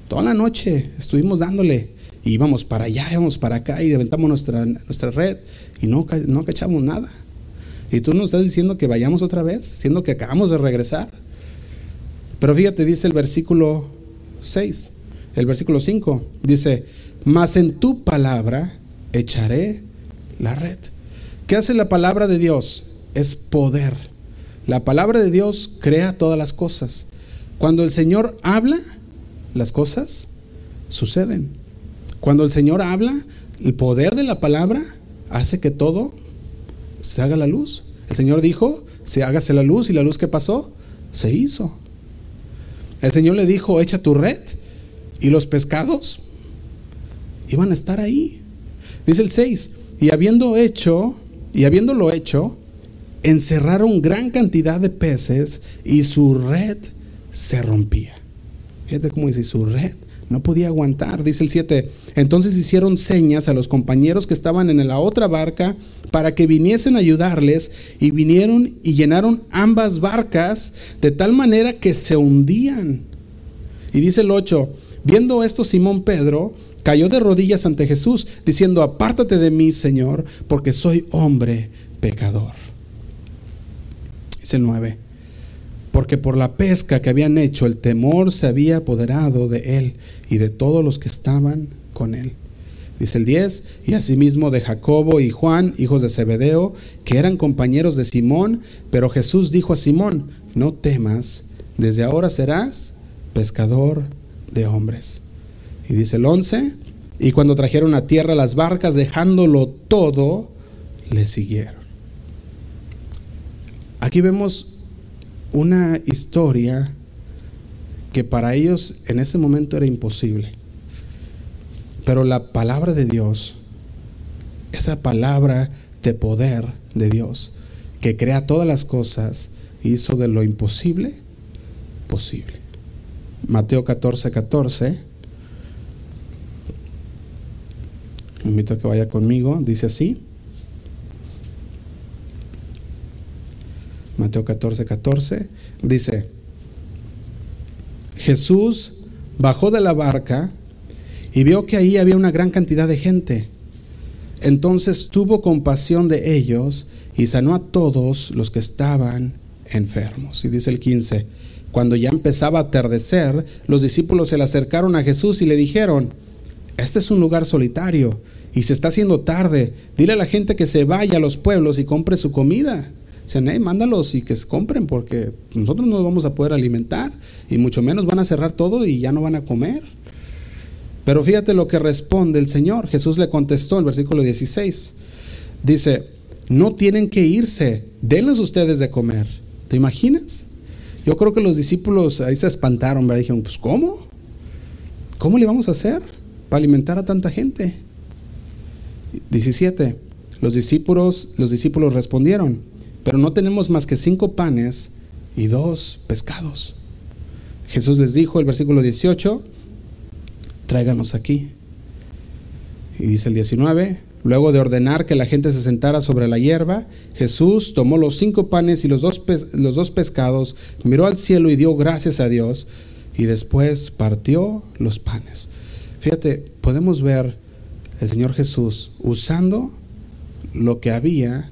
toda la noche estuvimos dándole y íbamos para allá, íbamos para acá y levantamos nuestra, nuestra red y no, no cachamos nada. Y tú nos estás diciendo que vayamos otra vez, siendo que acabamos de regresar. Pero fíjate, dice el versículo 6, el versículo 5, dice, mas en tu palabra echaré la red. ¿Qué hace la palabra de Dios? Es poder. La palabra de Dios crea todas las cosas. Cuando el Señor habla, las cosas suceden. Cuando el Señor habla, el poder de la palabra hace que todo se haga la luz. El Señor dijo, se hágase la luz y la luz que pasó, se hizo. El Señor le dijo, echa tu red y los pescados iban a estar ahí. Dice el 6, y habiendo hecho, y habiéndolo hecho, encerraron gran cantidad de peces y su red se rompía. Fíjate cómo dice, su red no podía aguantar, dice el 7. Entonces hicieron señas a los compañeros que estaban en la otra barca para que viniesen a ayudarles y vinieron y llenaron ambas barcas de tal manera que se hundían. Y dice el 8, viendo esto Simón Pedro cayó de rodillas ante Jesús diciendo, apártate de mí, Señor, porque soy hombre pecador. Dice el 9 porque por la pesca que habían hecho el temor se había apoderado de él y de todos los que estaban con él. Dice el 10, y asimismo de Jacobo y Juan, hijos de Zebedeo, que eran compañeros de Simón, pero Jesús dijo a Simón, no temas, desde ahora serás pescador de hombres. Y dice el 11, y cuando trajeron a tierra las barcas, dejándolo todo, le siguieron. Aquí vemos una historia que para ellos en ese momento era imposible. Pero la palabra de Dios, esa palabra de poder de Dios, que crea todas las cosas, hizo de lo imposible posible. Mateo 14, 14. invito a que vaya conmigo. Dice así. Mateo 14, 14, dice, Jesús bajó de la barca y vio que ahí había una gran cantidad de gente. Entonces tuvo compasión de ellos y sanó a todos los que estaban enfermos. Y dice el 15, cuando ya empezaba a atardecer, los discípulos se le acercaron a Jesús y le dijeron, este es un lugar solitario y se está haciendo tarde, dile a la gente que se vaya a los pueblos y compre su comida. Dicen, hey, mándalos y que se compren porque nosotros no vamos a poder alimentar y mucho menos van a cerrar todo y ya no van a comer. Pero fíjate lo que responde el Señor. Jesús le contestó en versículo 16. Dice, no tienen que irse, denles ustedes de comer. ¿Te imaginas? Yo creo que los discípulos ahí se espantaron, ¿verdad? Dijeron, pues ¿cómo? ¿Cómo le vamos a hacer para alimentar a tanta gente? 17. Los discípulos, los discípulos respondieron, pero no tenemos más que cinco panes y dos pescados. Jesús les dijo, el versículo 18, tráiganos aquí. Y dice el 19, luego de ordenar que la gente se sentara sobre la hierba, Jesús tomó los cinco panes y los dos, los dos pescados, miró al cielo y dio gracias a Dios, y después partió los panes. Fíjate, podemos ver el Señor Jesús usando lo que había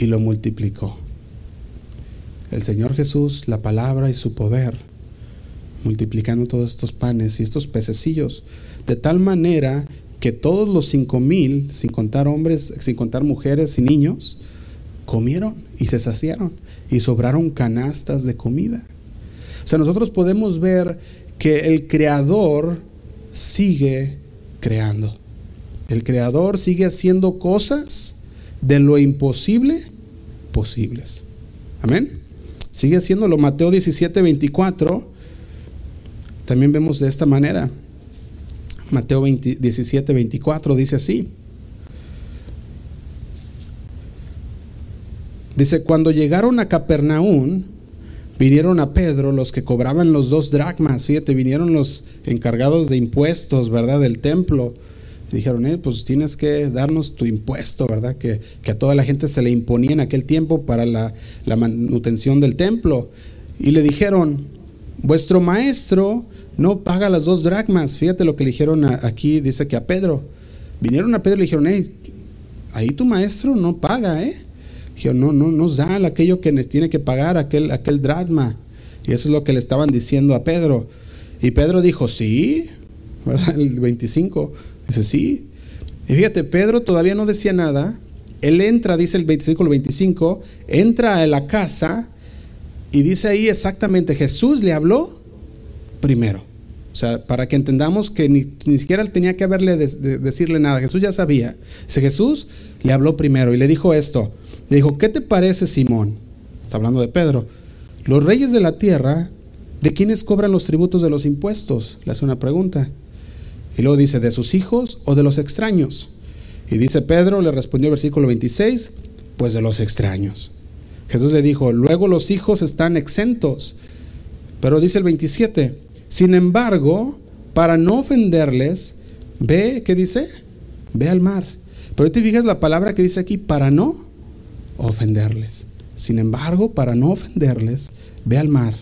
y lo multiplicó. El Señor Jesús, la palabra y su poder, multiplicando todos estos panes y estos pececillos, de tal manera que todos los cinco mil, sin contar hombres, sin contar mujeres y niños, comieron y se saciaron y sobraron canastas de comida. O sea, nosotros podemos ver que el creador sigue creando. El creador sigue haciendo cosas de lo imposible posibles. Amén. Sigue haciéndolo. Mateo 17, 24. También vemos de esta manera. Mateo 17, 24 dice así. Dice, cuando llegaron a Capernaum, vinieron a Pedro los que cobraban los dos dracmas, fíjate, vinieron los encargados de impuestos, ¿verdad? Del templo. Dijeron, eh, pues tienes que darnos tu impuesto, ¿verdad? Que, a toda la gente se le imponía en aquel tiempo para la, la manutención del templo. Y le dijeron, vuestro maestro no paga las dos dracmas. Fíjate lo que le dijeron aquí, dice que a Pedro. Vinieron a Pedro y le dijeron, hey, ahí tu maestro no paga, ¿eh? no, no nos da aquello que tiene que pagar, aquel, aquel dracma. Y eso es lo que le estaban diciendo a Pedro. Y Pedro dijo, sí, El 25, dice, sí. Y fíjate, Pedro todavía no decía nada. Él entra, dice el 25, el 25, entra a la casa y dice ahí exactamente, Jesús le habló primero. O sea, para que entendamos que ni, siquiera él tenía que haberle decirle nada. Jesús ya sabía. Dice, Jesús le habló primero y le dijo esto. Le dijo, ¿qué te parece, Simón? Está hablando de Pedro. Los reyes de la tierra, ¿de quiénes cobran los tributos de los impuestos? Le hace una pregunta. Y luego dice, ¿de sus hijos o de los extraños? Y dice Pedro, le respondió el versículo 26, pues de los extraños. Jesús le dijo, luego los hijos están exentos. Pero dice el 27, sin embargo, para no ofenderles, ve, ¿qué dice? Ve al mar. Pero te fijas la palabra que dice aquí, para no ofenderles. Sin embargo, para no ofenderles, ve al mar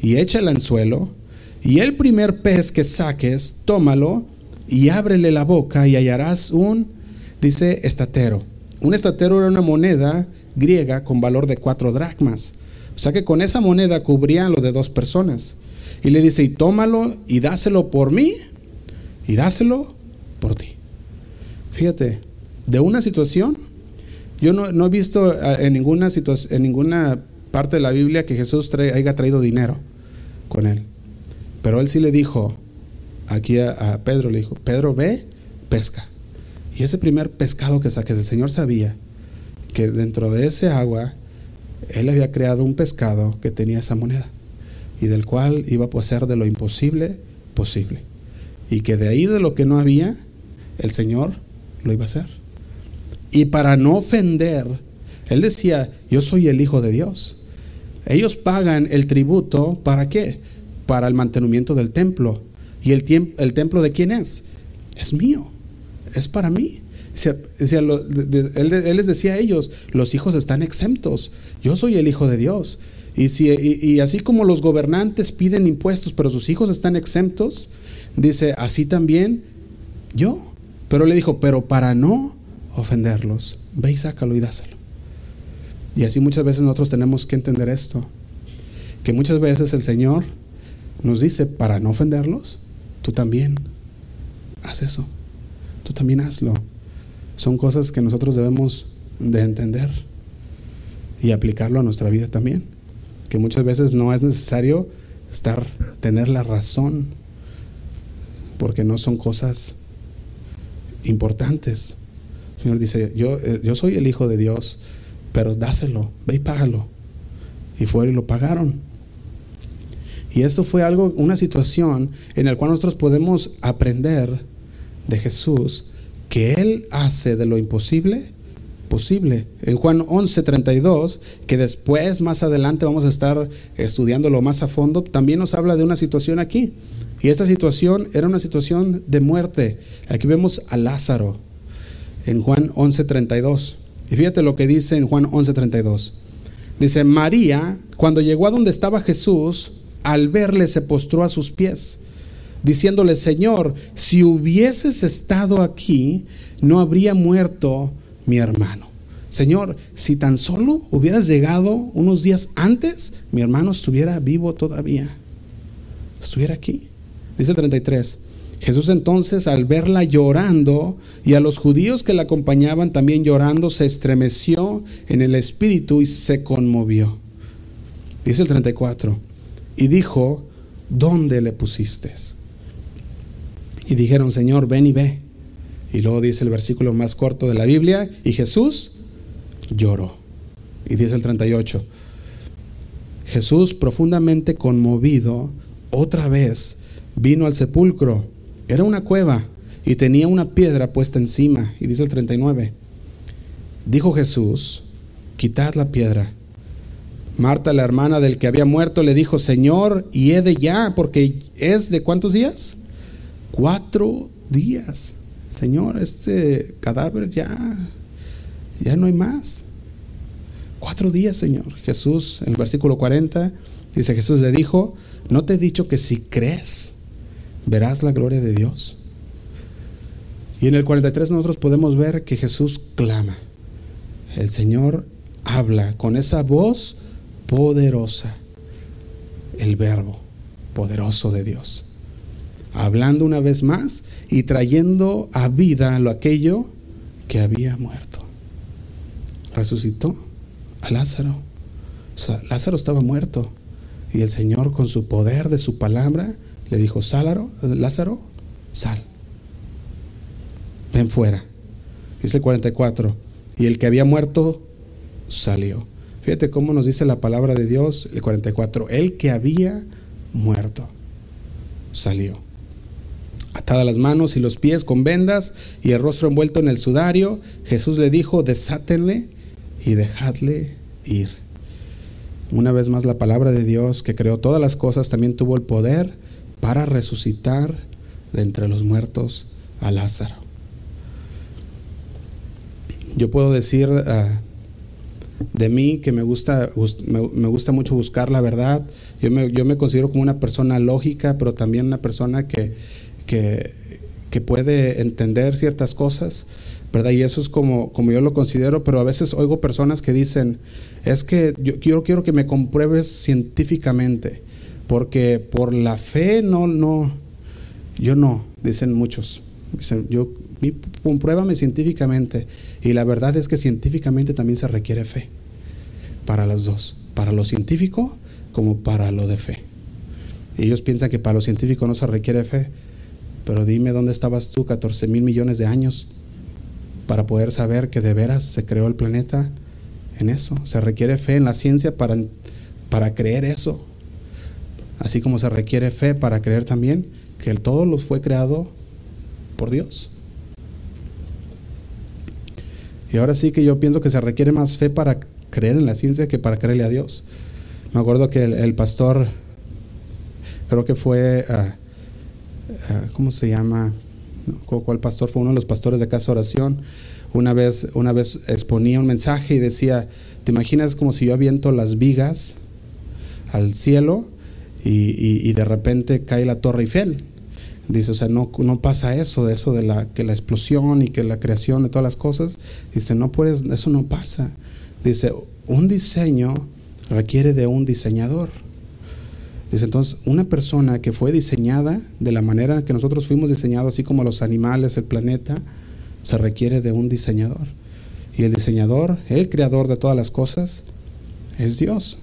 y echa el anzuelo, y el primer pez que saques, tómalo y ábrele la boca y hallarás un, dice, estatero. Un estatero era una moneda griega con valor de cuatro dracmas. O sea que con esa moneda cubrían lo de dos personas. Y le dice, y tómalo y dáselo por mí y dáselo por ti. Fíjate, de una situación yo no, he visto ah, en ninguna, en ninguna parte de la Biblia que Jesús haya traído dinero con él. Pero él sí le dijo aquí a, Pedro, le dijo, Pedro, ve, pesca. Y ese primer pescado que saques, el Señor sabía que dentro de ese agua, Él había creado un pescado que tenía esa moneda y del cual iba a ser de lo imposible posible. Y que de ahí de lo que no había, el Señor lo iba a hacer. Y para no ofender, él decía, yo soy el Hijo de Dios. Ellos pagan el tributo, ¿para qué? Para el mantenimiento del templo. ¿Y el, el templo de quién es? Es mío, es para mí. él, les decía a ellos, los hijos están exentos, yo soy el Hijo de Dios. Y, y así como los gobernantes piden impuestos, pero sus hijos están exentos, dice, así también yo. Pero le dijo, pero para no ofenderlos, ve y sácalo y dáselo. Y así muchas veces nosotros tenemos que entender esto, que muchas veces el Señor nos dice, para no ofenderlos, tú también haz eso, tú también hazlo. Son cosas que nosotros debemos de entender y aplicarlo a nuestra vida también, que muchas veces no es necesario estar, tener la razón, porque no son cosas importantes, Señor dice, yo, eh, yo soy el Hijo de Dios, pero dáselo, ve y págalo. Y fueron y lo pagaron. Y eso fue algo, una situación en la cual nosotros podemos aprender de Jesús que Él hace de lo imposible posible. En Juan 11:32, que después, más adelante, vamos a estar estudiándolo más a fondo, también nos habla de una situación aquí. Y esta situación era una situación de muerte. Aquí vemos a Lázaro en Juan 11:32. Y fíjate lo que dice en Juan 11:32. Dice, María, cuando llegó a donde estaba Jesús, al verle se postró a sus pies, diciéndole, Señor, si hubieses estado aquí, no habría muerto mi hermano. Señor, si tan solo hubieras llegado unos días antes, mi hermano estuviera vivo todavía. Estuviera aquí. Dice el 33. Jesús entonces, al verla llorando y a los judíos que la acompañaban también llorando, se estremeció en el espíritu y se conmovió. Dice el 34. Y dijo, ¿dónde le pusiste? Y dijeron, Señor, ven y ve. Y luego dice el versículo más corto de la Biblia, y Jesús lloró. Y dice el 38, Jesús profundamente conmovido, otra vez vino al sepulcro. Era una cueva y tenía una piedra puesta encima. Y dice el 39, dijo Jesús, quitad la piedra. Marta, la hermana del que había muerto, le dijo, Señor, y he de ya, porque es de cuántos días? Cuatro días. Señor, este cadáver ya, ya no hay más. Cuatro días, Señor. Jesús, en el versículo 40, dice, Jesús le dijo, ¿no te he dicho que si crees, verás la gloria de Dios? Y en el 43 nosotros podemos ver que Jesús clama. El Señor habla con esa voz poderosa, el verbo poderoso de Dios. Hablando una vez más y trayendo a vida lo aquello que había muerto. Resucitó a Lázaro. O sea, Lázaro estaba muerto y el Señor con su poder de su palabra le dijo, Lázaro, Lázaro, sal. Ven fuera. Dice el 44. Y el que había muerto salió. Fíjate cómo nos dice la palabra de Dios, el 44. El que había muerto salió. Atada las manos y los pies con vendas y el rostro envuelto en el sudario, Jesús le dijo, desátenle y dejadle ir. Una vez más la palabra de Dios que creó todas las cosas también tuvo el poder para resucitar de entre los muertos a Lázaro. Yo puedo decir ah, de mí que me gusta, me, gusta mucho buscar la verdad. Yo me, yo me considero como una persona lógica, pero también una persona que, que, que puede entender ciertas cosas. ¿verdad? Y eso es como, como yo lo considero, pero a veces oigo personas que dicen, es que yo quiero, quiero que me compruebes científicamente, porque por la fe no, no, yo no, dicen muchos. Dicen, yo, compruébame científicamente. Y la verdad es que científicamente también se requiere fe, para los dos, para lo científico como para lo de fe. ellos piensan que para lo científico no se requiere fe, pero dime dónde estabas tú 14 mil millones de años para poder saber que de veras se creó el planeta en eso. Se requiere fe en la ciencia para, para creer eso. Así como se requiere fe para creer también que el todo lo fue creado por Dios. Y ahora sí que yo pienso que se requiere más fe para creer en la ciencia que para creerle a Dios. Me acuerdo que el, pastor, creo que fue, ah, ¿cómo se llama? cual pastor fue uno de los pastores de casa oración, una vez, una vez exponía un mensaje y decía, ¿te imaginas como si yo aviento las vigas al cielo y, de repente cae la torre Eiffel? Dice, o sea, no, no pasa eso, de eso de la, que la explosión y que la creación de todas las cosas. Dice, no puedes, eso no pasa. Dice, un diseño requiere de un diseñador. Dice entonces, una persona que fue diseñada de la manera que nosotros fuimos diseñados, así como los animales, el planeta, se requiere de un diseñador. Y el diseñador, el creador de todas las cosas, es Dios.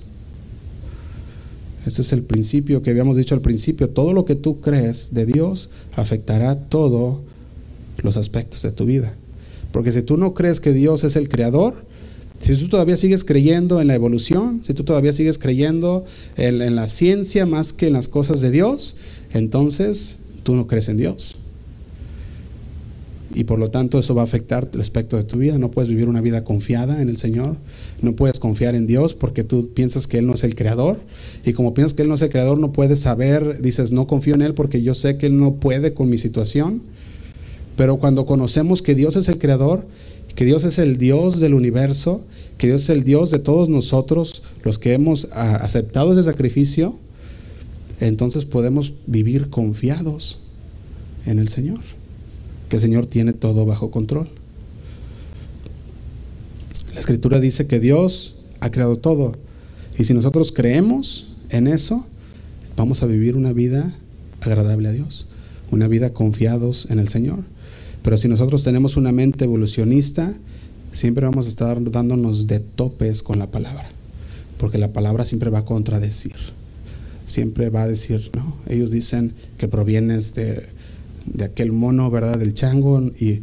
Este es el principio que habíamos dicho al principio. Todo lo que tú crees de Dios afectará todos los aspectos de tu vida. Porque si tú no crees que Dios es el creador, si tú todavía sigues creyendo en la evolución, si tú todavía sigues creyendo en, la ciencia más que en las cosas de Dios, entonces tú no crees en Dios. Y por lo tanto eso va a afectar el aspecto de tu vida. No puedes vivir una vida confiada en el Señor. No puedes confiar en Dios porque tú piensas que Él no es el creador. Y como piensas que Él no es el creador, no puedes saber, dices, no confío en Él porque yo sé que Él no puede con mi situación. Pero cuando conocemos que Dios es el creador, que Dios es el Dios del universo, que Dios es el Dios de todos nosotros, los que hemos ah, aceptado ese sacrificio, entonces podemos vivir confiados en el Señor, que el Señor tiene todo bajo control. La escritura dice que Dios ha creado todo, y si nosotros creemos en eso, vamos a vivir una vida agradable a Dios, una vida confiados en el Señor. Pero si nosotros tenemos una mente evolucionista, siempre vamos a estar dándonos de topes con la palabra, porque la palabra siempre va a contradecir, siempre va a decir, no, ellos dicen que provienes de, de aquel mono, ¿verdad? Del chango, y,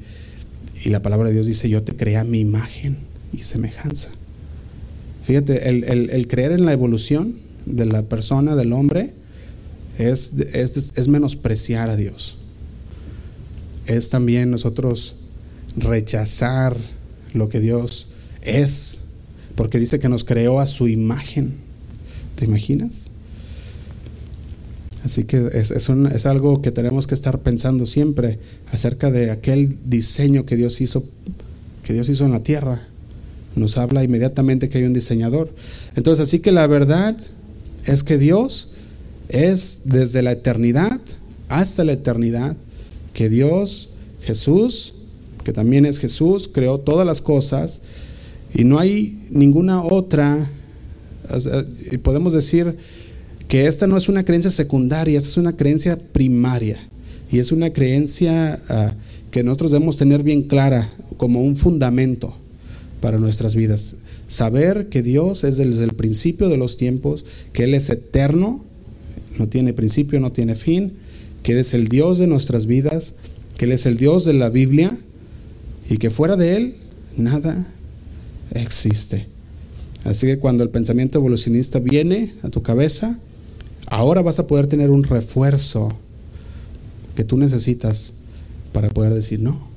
y, la palabra de Dios dice, yo te creé a mi imagen y semejanza. Fíjate, el, el, creer en la evolución de la persona, del hombre, es, es, es menospreciar a Dios. Es también nosotros rechazar lo que Dios es, porque dice que nos creó a su imagen. ¿Te imaginas? Así que es, es, algo que tenemos que estar pensando siempre acerca de aquel diseño que Dios hizo, que Dios hizo en la tierra. Nos habla inmediatamente que hay un diseñador. Entonces, así que la verdad es que Dios es desde la eternidad hasta la eternidad que Dios, Jesús, que también es Jesús, creó todas las cosas y no hay ninguna otra, y podemos decir que esta no es una creencia secundaria, esta es una creencia primaria y es una creencia uh, que nosotros debemos tener bien clara como un fundamento para nuestras vidas. Saber que Dios es desde el principio de los tiempos, que Él es eterno, no tiene principio, no tiene fin, que Él es el Dios de nuestras vidas, que Él es el Dios de la Biblia y que fuera de Él nada existe. Así que cuando el pensamiento evolucionista viene a tu cabeza, ahora vas a poder tener un refuerzo que tú necesitas para poder decir, no,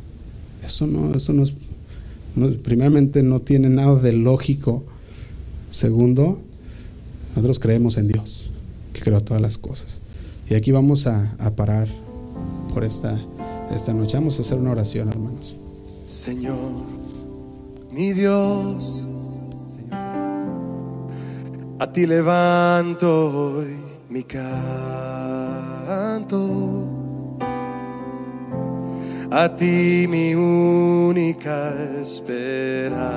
eso no, eso no es, primeramente no tiene nada de lógico. Segundo, nosotros creemos en Dios, que creó todas las cosas. Y aquí vamos a, parar por esta, esta noche. Vamos a hacer una oración, hermanos. Señor, mi Dios, a ti levanto mi canto, a ti mi única esperanza.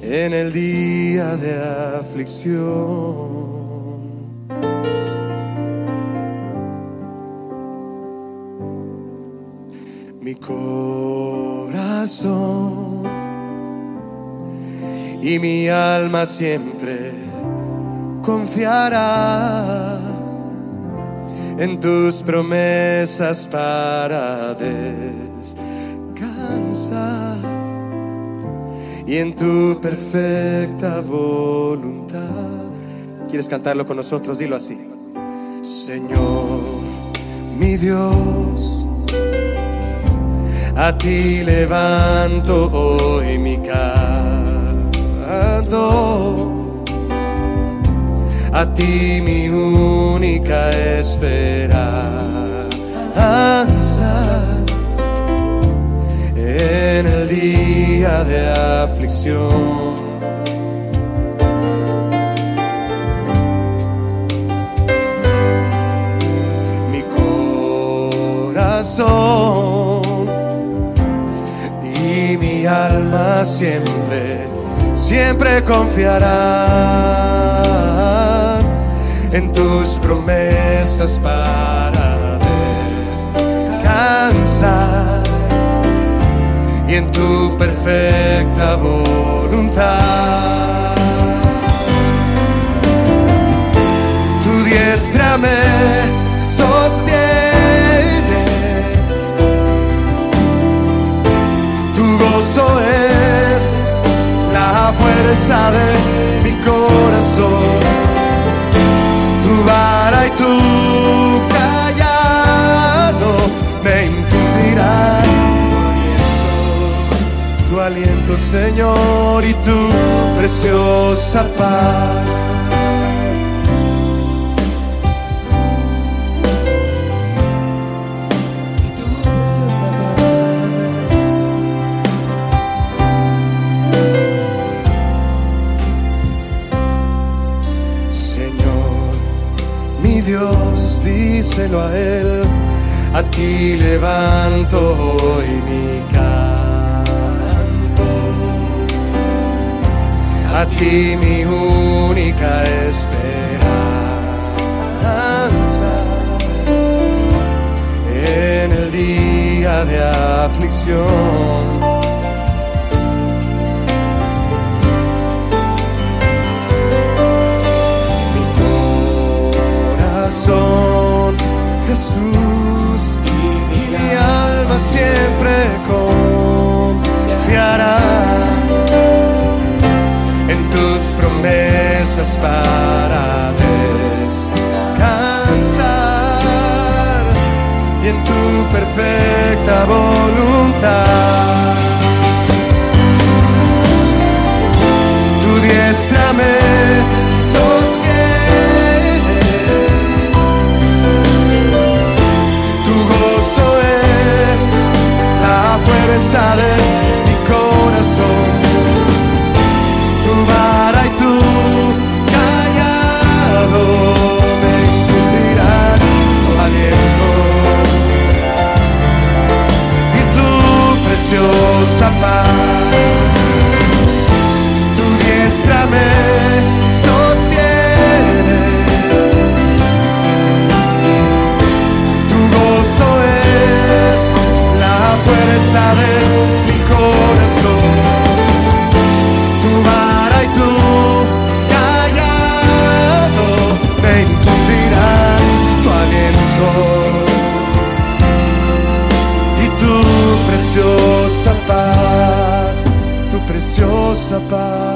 En el día de aflicción mi corazón y mi alma siempre confiará en tus promesas para descansar y en tu perfecta voluntad. ¿Quieres cantarlo con nosotros? Dilo así. Señor, mi Dios a ti levanto hoy mi a ti mi única esperanza. En el día de aflicción. Mi corazón mi alma siempre, siempre confiará en tus promesas para descansar y en tu perfecta voluntad. Tu diestra me sostiene es fuerza de mi corazón. Tu vara y tu callado me infundirán tu aliento, Señor, y tu preciosa paz. a Él. A ti levanto hoy mi canto. A ti mi única esperanza. En el día de aflicción perfecta voluntad. Tu diestra me sostiene, tu gozo es la fuerza de preciosa paz.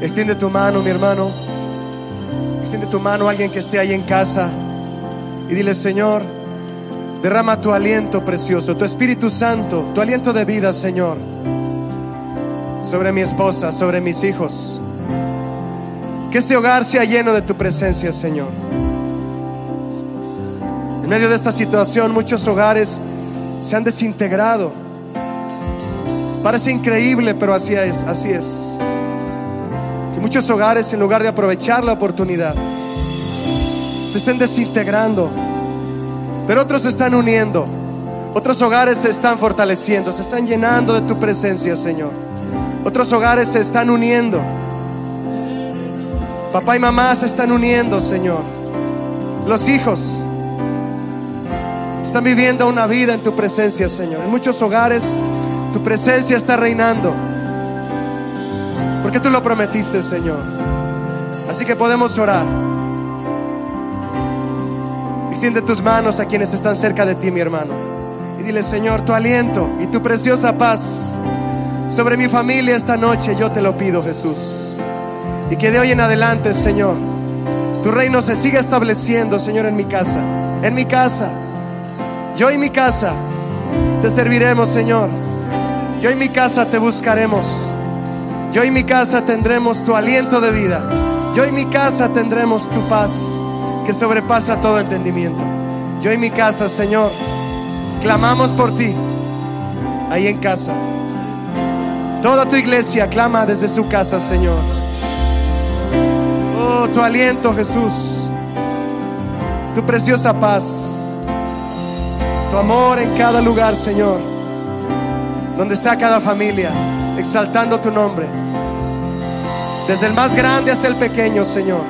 Extiende tu mano, mi hermano. Extiende tu mano a alguien que esté ahí en casa y dile, Señor, derrama tu aliento precioso, tu Espíritu Santo, tu aliento de vida, Señor, sobre mi esposa, sobre mis hijos. Que este hogar sea lleno de tu presencia, Señor. En medio de esta situación, muchos hogares se han desintegrado. Parece increíble, pero así es, así es. Que muchos hogares, en lugar de aprovechar la oportunidad, se estén desintegrando, pero otros se están uniendo, otros hogares se están fortaleciendo, se están llenando de tu presencia, Señor. Otros hogares se están uniendo. Papá y mamá se están uniendo, Señor. Los hijos están viviendo una vida en tu presencia, Señor. En muchos hogares tu presencia está reinando. Porque tú lo prometiste, Señor. Así que podemos orar. Extiende tus manos a quienes están cerca de ti, mi hermano. Y dile, Señor, tu aliento y tu preciosa paz sobre mi familia esta noche, yo te lo pido, Jesús. Y que de hoy en adelante, Señor, tu reino se siga estableciendo, Señor, en mi casa. En mi casa. Yo y mi casa te serviremos, Señor. Yo y mi casa te buscaremos. Yo y mi casa tendremos tu aliento de vida. Yo y mi casa tendremos tu paz que sobrepasa todo entendimiento. Yo y mi casa, Señor, clamamos por ti ahí en casa. Toda tu iglesia clama desde su casa, Señor. Oh, tu aliento, Jesús. Tu preciosa paz. Tu amor en cada lugar, Señor. Donde está cada familia, exaltando tu nombre. Desde el más grande hasta el pequeño, Señor.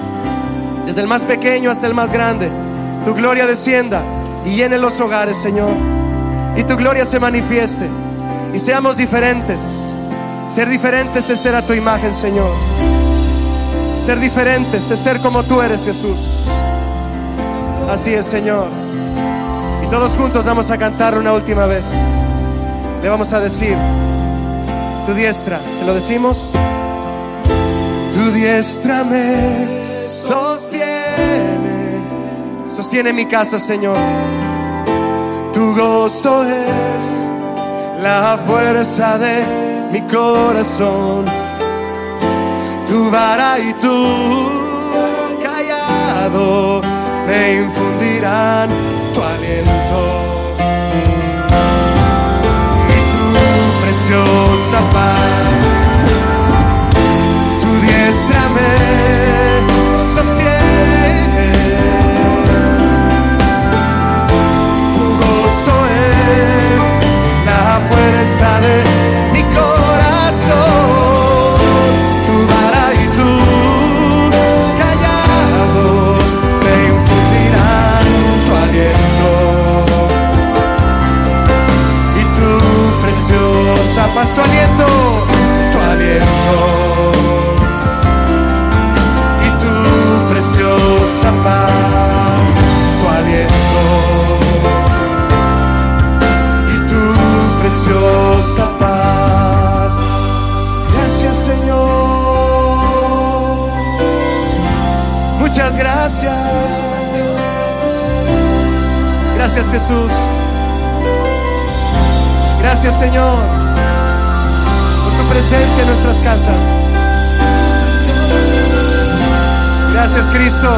Desde el más pequeño hasta el más grande. Tu gloria descienda y llene los hogares, Señor. Y tu gloria se manifieste. Y seamos diferentes. Ser diferentes es ser a tu imagen, Señor. Ser diferentes es ser como tú eres, Jesús. Así es, Señor. Todos juntos vamos a cantar una última vez. Le vamos a decir, tu diestra, ¿se lo decimos? Tu diestra me sostiene, sostiene mi casa, Señor. Tu gozo es la fuerza de mi corazón. Tu vara y tu callado me infundirán tu aliento. Y tu preciosa paz, tu diestra me sostiene. Tu gozo es la fuerza de paz, tu aliento, tu aliento y tu preciosa paz, tu aliento y tu preciosa paz. Gracias Señor, muchas gracias. Gracias Jesús. Gracias Señor presencia en nuestras casas. Gracias Cristo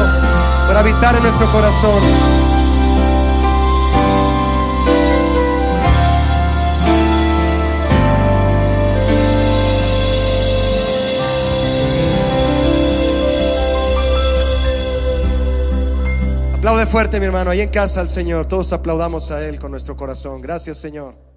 por habitar en nuestro corazón. Aplaude fuerte, mi hermano, ahí en casa al Señor. Todos aplaudamos a Él con nuestro corazón. Gracias, Señor.